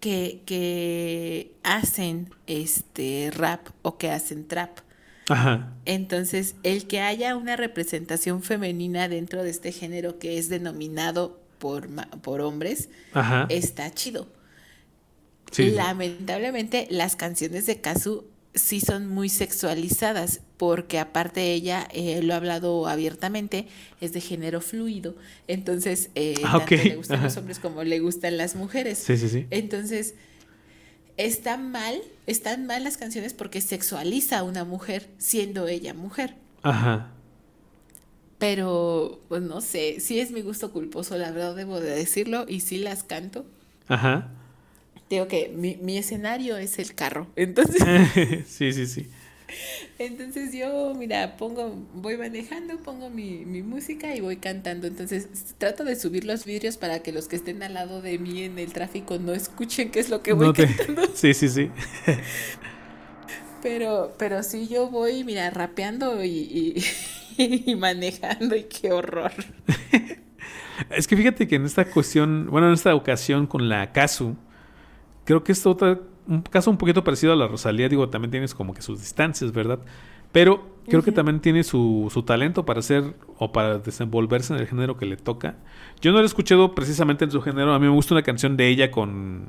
que, que hacen este rap o que hacen trap. Ajá. Entonces, el que haya una representación femenina dentro de este género que es denominado por, por hombres, Ajá. está chido. Sí. Lamentablemente, las canciones de Kazu sí son muy sexualizadas, porque aparte ella eh, lo ha hablado abiertamente, es de género fluido. Entonces, eh, Ah, tanto le gustan los hombres como le gustan las mujeres. Sí, sí, sí. Entonces, está mal, están mal las canciones porque sexualiza a una mujer siendo ella mujer. Ajá. Pero, pues no sé, sí es mi gusto culposo, la verdad debo de decirlo, y sí las canto. Ajá. Digo que mi, mi escenario es el carro. *laughs* Entonces, *laughs* sí, sí, sí. Entonces yo, mira, pongo, voy manejando, pongo mi, mi música y voy cantando. Entonces trato de subir los vidrios para que los que estén al lado de mí en el tráfico no escuchen qué es lo que voy No te- cantando. *laughs* Sí, sí, sí. Pero, pero sí yo voy, mira, rapeando y, y, y manejando y qué horror. Es que fíjate que en esta cuestión, bueno, en esta ocasión con la Casu, creo que es otra, un caso un poquito parecido a la Rosalía, digo, también tienes como que sus distancias, ¿verdad? Pero creo que también tiene su, su talento para hacer o para desenvolverse en el género que le toca. Yo no lo he escuchado precisamente en su género, a mí me gusta una canción de ella con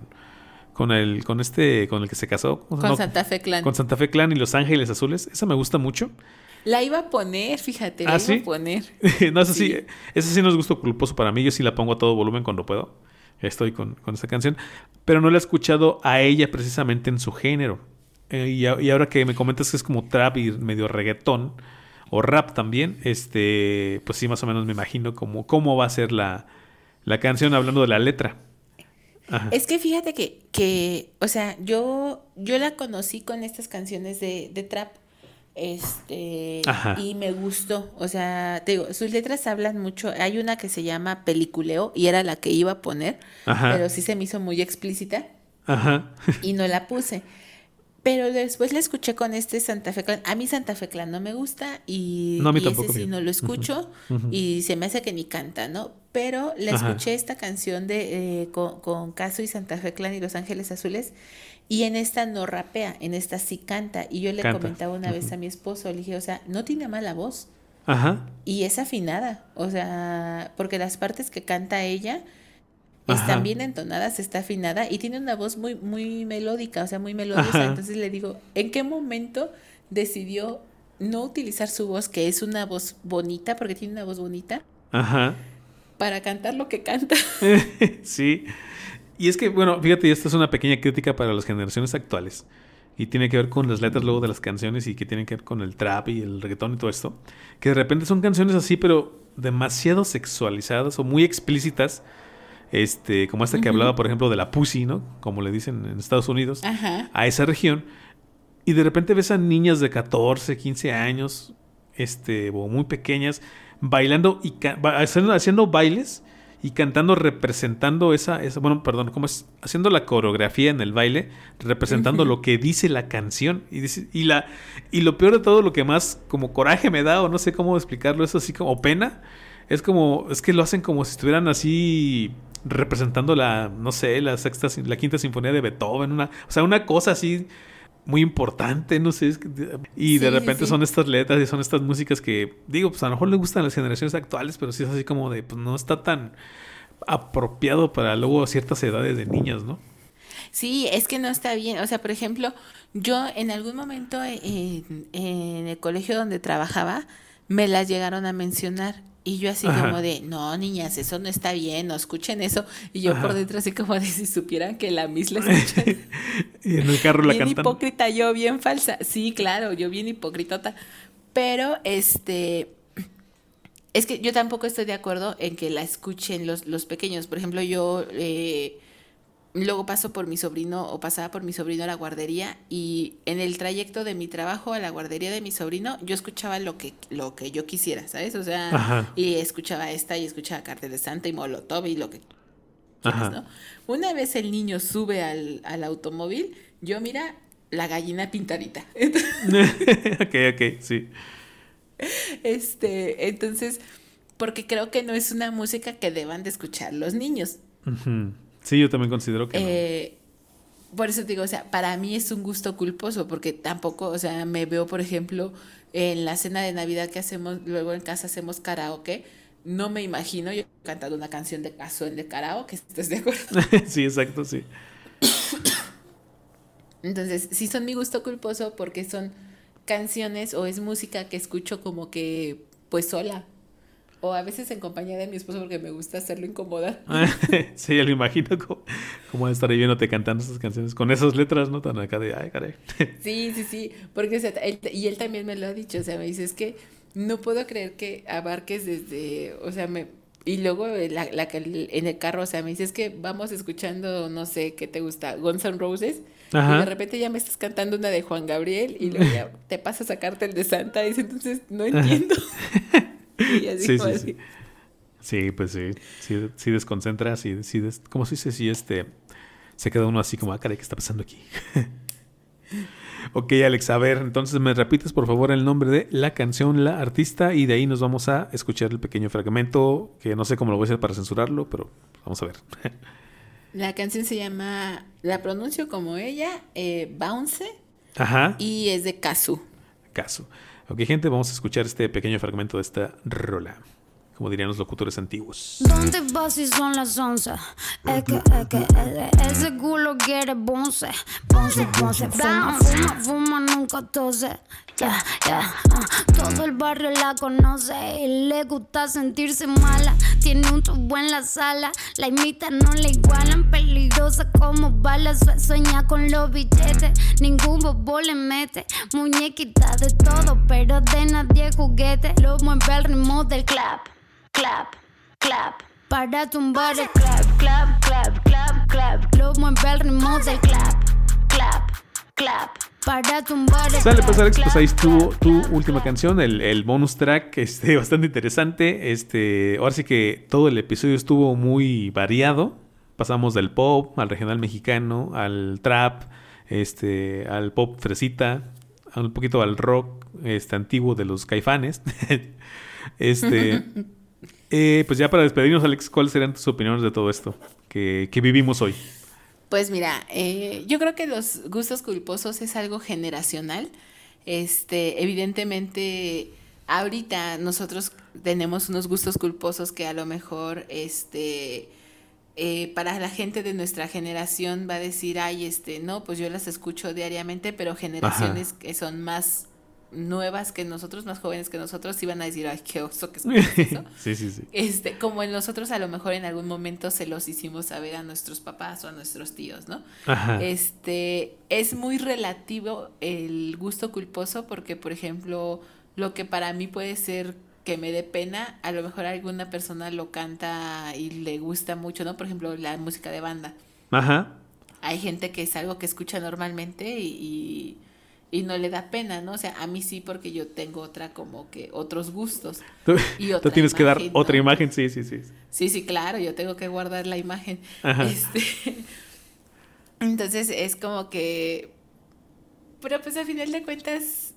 con el con este con el que se casó ¿Cómo se Con? Santa Fe Clan. con Santa Fe Clan y Los Ángeles Azules, esa me gusta mucho. La iba a poner, fíjate, la ¿Ah, iba sí? a poner. *laughs* no, esa sí. Sí. esa sí no es gusto culposo para mí. Yo sí la pongo a todo volumen cuando puedo. Estoy con, con esta canción. Pero no la he escuchado a ella precisamente en su género. Eh, y, ahora que me comentas que es como trap y medio reggaetón, o rap también, este, pues sí, más o menos me imagino cómo, cómo va a ser la, la canción hablando de la letra. Es que fíjate que, que o sea, yo, yo la conocí con estas canciones de, de trap. Este, Ajá. y me gustó. O sea, te digo, sus letras hablan mucho. Hay una que se llama Peliculeo y era la que iba a poner, Ajá. pero sí se me hizo muy explícita Ajá. y no la puse. Pero después la escuché con este Santa Fe Clan. A mí Santa Fe Clan no me gusta y, No, a mí y tampoco, ese sí no lo escucho y se me hace que ni canta, ¿no? Pero la Ajá. escuché esta canción de eh, con, con Caso y Santa Fe Clan y Los Ángeles Azules y en esta no rapea, en esta sí canta. Y yo le Canta. comentaba una vez a mi esposo, le dije, o sea, no tiene mala voz Ajá. y es afinada, o sea, porque las partes que canta ella Ajá. están bien entonadas, está afinada y tiene una voz muy muy melódica, o sea, muy melodiosa. Ajá. Entonces le digo, ¿en qué momento decidió no utilizar su voz, que es una voz bonita, porque tiene una voz bonita, Ajá. para cantar lo que canta? *laughs* sí. Y es que, bueno, fíjate, esta es una pequeña crítica para las generaciones actuales. Y tiene que ver con las letras luego de las canciones y que tiene que ver con el trap y el reggaetón y todo esto. Que de repente son canciones así, pero demasiado sexualizadas o muy explícitas. Este, como esta que hablaba, por ejemplo, de la pussy, ¿no? Como le dicen en Estados Unidos. A esa región. Y de repente ves a niñas de 14, 15 años, este, o muy pequeñas, bailando y haciendo, haciendo bailes y cantando, representando esa, esa, bueno, perdón, ¿cómo es? Haciendo la coreografía en el baile, representando lo que dice la canción. Y, dice- y, la, y lo peor de todo, lo que más como coraje me da, o no sé cómo explicarlo, es así como o pena, es como, es que lo hacen como si estuvieran así representando la, no sé, la sexta, la quinta sinfonía de Beethoven, una, o sea, una cosa así muy importante, no sé, es que- y de Sí, repente sí. son estas letras y son estas músicas que, digo, pues a lo mejor le gustan las generaciones actuales, pero sí es así como de, pues no está tan apropiado para luego ciertas edades de niñas, ¿no? Sí, es que no está bien. O sea, por ejemplo, yo en algún momento en, en el colegio donde trabajaba, me las llegaron a mencionar. Y yo así Ajá. como de, no, niñas, eso no está bien, no escuchen eso. Y yo por dentro así como de, si supieran que la Miss la *laughs* escuchan. y en el carro la bien cantan. hipócrita, yo bien falsa. Sí, claro, yo bien hipócritota. Pero, este, es que yo tampoco estoy de acuerdo en que la escuchen los, los pequeños. Por ejemplo, yo eh, luego paso por mi sobrino o pasaba por mi sobrino a la guardería y en el trayecto de mi trabajo a la guardería de mi sobrino yo escuchaba lo que, lo que yo quisiera, ¿sabes? O sea, Ajá. y escuchaba esta y escuchaba Cartel de Santa y Molotov y lo que quieras, ¿no? Una vez el niño sube al, al automóvil, yo mira la gallina pintadita. *laughs* ok, ok, sí. Este, entonces, porque creo que no es una música que deban de escuchar los niños. Ujú. Sí, yo también considero que no. Eh, por eso te digo, o sea, para mí es un gusto culposo, porque tampoco, o sea, me veo, por ejemplo, en la cena de Navidad que hacemos, luego en casa hacemos karaoke, no me imagino yo cantando una canción de caso en de karaoke, ¿estás de acuerdo? *laughs* sí, exacto, sí. Entonces, sí son mi gusto culposo porque son canciones o es música que escucho como que, pues sola. O a veces en compañía de mi esposo porque me gusta hacerlo incomodar. *laughs* sí, ya lo imagino como, como estar ahí viéndote cantando esas canciones con esas letras, ¿no? Tan acá de, ay, caray. Sí, sí, sí, porque o sea, él- y él también me lo ha dicho, o sea, me dice, es que no puedo creer que abarques desde, o sea, me, y luego la, la en el carro, o sea, me dices que vamos escuchando, no sé, ¿qué te gusta? Guns N' Roses. Y de repente ya me estás cantando una de Juan Gabriel y luego ya *laughs* te pasas a sacarte el de Santa y dices, entonces no entiendo. *laughs* *laughs* y así Sí, como sí, así. sí. Sí, pues sí. Sí, sí desconcentra, sí, sí des- ¿cómo se dice? Sí, este. Se queda uno así como, ah, caray, ¿qué está pasando aquí? *laughs* ok, Alex, a ver, entonces me repites por favor el nombre de la canción, la artista, y de ahí nos vamos a escuchar el pequeño fragmento, que no sé cómo lo voy a hacer para censurarlo, pero vamos a ver. *laughs* La canción se llama, la pronuncio como ella, eh, Bounce, Ajá. y es de Kazu. Caso. Ok, gente, vamos a escuchar este pequeño fragmento de esta rola. Como dirían los locutores antiguos. ¿Dónde vas si son las 11? Es que, es que, eh, ese culo quiere bonce. Bonce, bonce, fuma, fuma, fuma, nunca tose. Ya, ya, ah. todo el barrio la conoce y le gusta sentirse mala. Tiene un tubo en la sala, la imita, no la igualan. Peligrosa como balas, sue- sueña con los billetes. Ningún bobo le mete, muñequita de todo, pero de nadie juguete. Lo mueve el ritmo del clap clap, clap. Para tumbar el clap, clap, clap, clap, clap. Lo mueve el ritmo del clap, clap, clap. Para tumbar el Sale clap, pues Alex, pues clap, ahí estuvo clap, tu clap. última canción, el, el bonus track, este, *laughs* bastante interesante. Este, ahora sí que todo el episodio estuvo muy variado. Pasamos del pop al regional mexicano, al trap, este, al pop fresita, un poquito al rock este, antiguo de los caifanes. *laughs* este, *laughs* eh, pues ya para despedirnos, Alex, ¿cuáles serían tus opiniones de todo esto que, que vivimos hoy? Pues mira, eh, yo creo que los gustos culposos es algo generacional. Este, evidentemente, ahorita nosotros tenemos unos gustos culposos que a lo mejor, este, eh, para la gente de nuestra generación va a decir, ay, este, no, pues yo las escucho diariamente, pero generaciones que son más nuevas que nosotros, más jóvenes que nosotros, iban a decir, ay, qué oso que escuchas *laughs* eso. sí, sí, sí. Este, como en nosotros a lo mejor en algún momento se los hicimos saber a nuestros papás o a nuestros tíos, ¿no? Ajá. Este, es muy relativo el gusto culposo porque, por ejemplo, lo que para mí puede ser que me dé pena, a lo mejor alguna persona lo canta y le gusta mucho, ¿no? Por ejemplo, la música de banda. Ajá. Hay gente que es algo que escucha normalmente y, y, y no le da pena, ¿no? O sea, a mí sí porque yo tengo otra como que otros gustos. Tú, Y *laughs* tú otra tienes que dar imagen, otra imagen, sí, sí, sí. Sí, sí, claro, yo tengo que guardar la imagen. Ajá. Este, *laughs* entonces es como que, pero pues a final de cuentas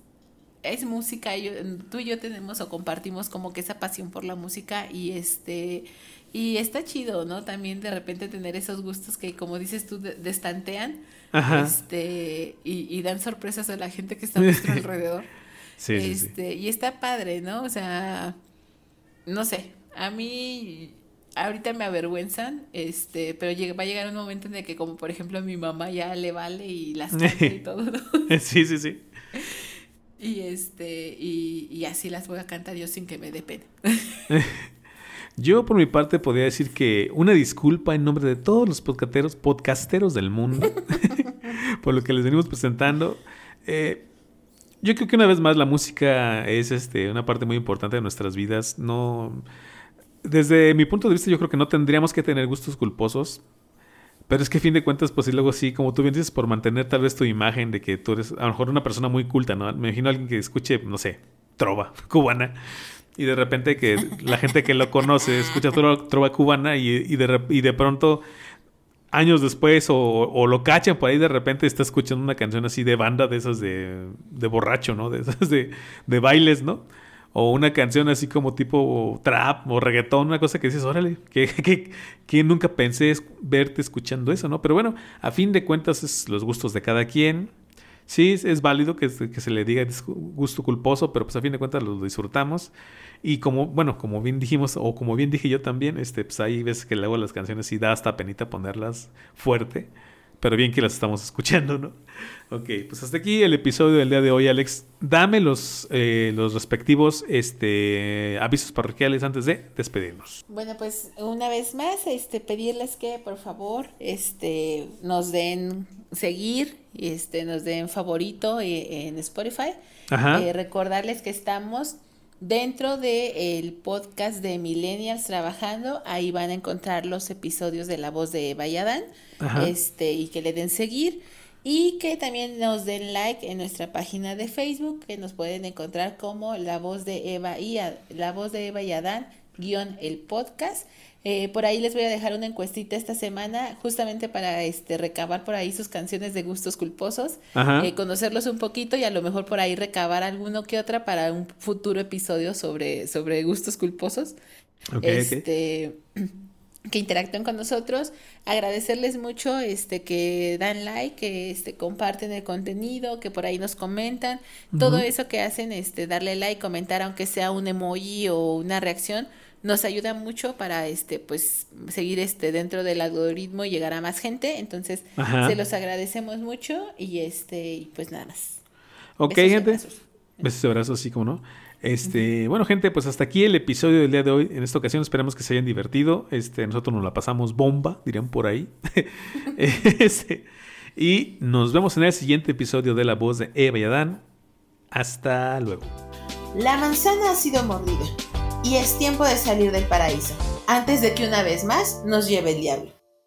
es música, yo- tú y yo tenemos o compartimos como que esa pasión por la música y este y está chido, ¿no? También de repente tener esos gustos que como dices tú de- destantean Ajá. este y, y dan sorpresas a la gente que está a nuestro *laughs* alrededor. Sí, sí, sí. este, y está padre, ¿no? O sea, no sé, a mí ahorita me avergüenzan, este, pero llega- va a llegar un momento en el que como por ejemplo a mi mamá ya le vale y las *laughs* y todo, ¿no? Sí, sí, sí. Y este, y, y así las voy a cantar yo sin que me dé pena. *laughs* Yo por mi parte podría decir que una disculpa en nombre de todos los podcasteros, podcasteros del mundo *laughs* por lo que les venimos presentando. Eh, yo creo que una vez más la música es este, una parte muy importante de nuestras vidas. No, desde mi punto de vista yo creo que no tendríamos que tener gustos culposos. Pero es que a fin de cuentas, pues sí, luego sí, como tú bien dices, por mantener tal vez tu imagen de que tú eres a lo mejor una persona muy culta, ¿no? Me imagino a alguien que escuche, no sé, trova *laughs* cubana. Y de repente que la gente que lo conoce escucha trova, trova cubana y, y, de, y de pronto, años después, o, o lo cachan por ahí, de repente está escuchando una canción así de banda, de esas de, de borracho, ¿no? De esas de, de bailes, ¿no? O una canción así como tipo trap o reggaetón, una cosa que dices, órale, que, que, nunca pensé verte escuchando eso, ¿no? Pero bueno, a fin de cuentas es los gustos de cada quien. Sí, es, válido que, que se le diga gusto culposo, pero pues a fin de cuentas lo disfrutamos. Y como, bueno, como bien dijimos, o como bien dije yo también, este, pues ahí ves que luego las canciones sí da hasta penita ponerlas fuerte. Pero bien que las estamos escuchando, ¿no? Ok, pues hasta aquí el episodio del día de hoy, Alex. Dame los, eh, los respectivos este, avisos parroquiales antes de despedirnos. Bueno, pues una vez más, este, pedirles que por favor, este, nos den seguir, este, nos den favorito eh, en Spotify. Ajá. Eh, recordarles que estamos dentro del podcast de Millennials Trabajando, ahí van a encontrar los episodios de La Voz de Eva y Adán, este, y que le den seguir. Y que también nos den like en nuestra página de Facebook, que nos pueden encontrar como La Voz de Eva y, La Voz de Eva y Adán, guion el podcast. Eh, por ahí les voy a dejar una encuestita esta semana, justamente para este recabar por ahí sus canciones de gustos culposos, eh, conocerlos un poquito y a lo mejor por ahí recabar alguno que otra para un futuro episodio sobre, sobre gustos culposos. Ok, ok. este *clears throat* que interactúen con nosotros, agradecerles mucho este que dan like, que este comparten el contenido, que por ahí nos comentan, todo eso que hacen este darle like, comentar aunque sea un emoji o una reacción, nos ayuda mucho para este pues seguir este dentro del algoritmo y llegar a más gente, entonces Ajá. se los agradecemos mucho y este y pues nada más. Ok, Besos y gente. abrazos. Besos y abrazos, sí, como no. Este, bueno, gente, pues hasta aquí el episodio del día de hoy. En esta ocasión esperamos que se hayan divertido. Este, nosotros nos la pasamos bomba, dirían por ahí. *laughs* *laughs* Este, y nos vemos en el siguiente episodio de La Voz de Eva y Adán. Hasta luego. La manzana ha sido mordida y es tiempo de salir del paraíso, antes de que una vez más nos lleve el diablo.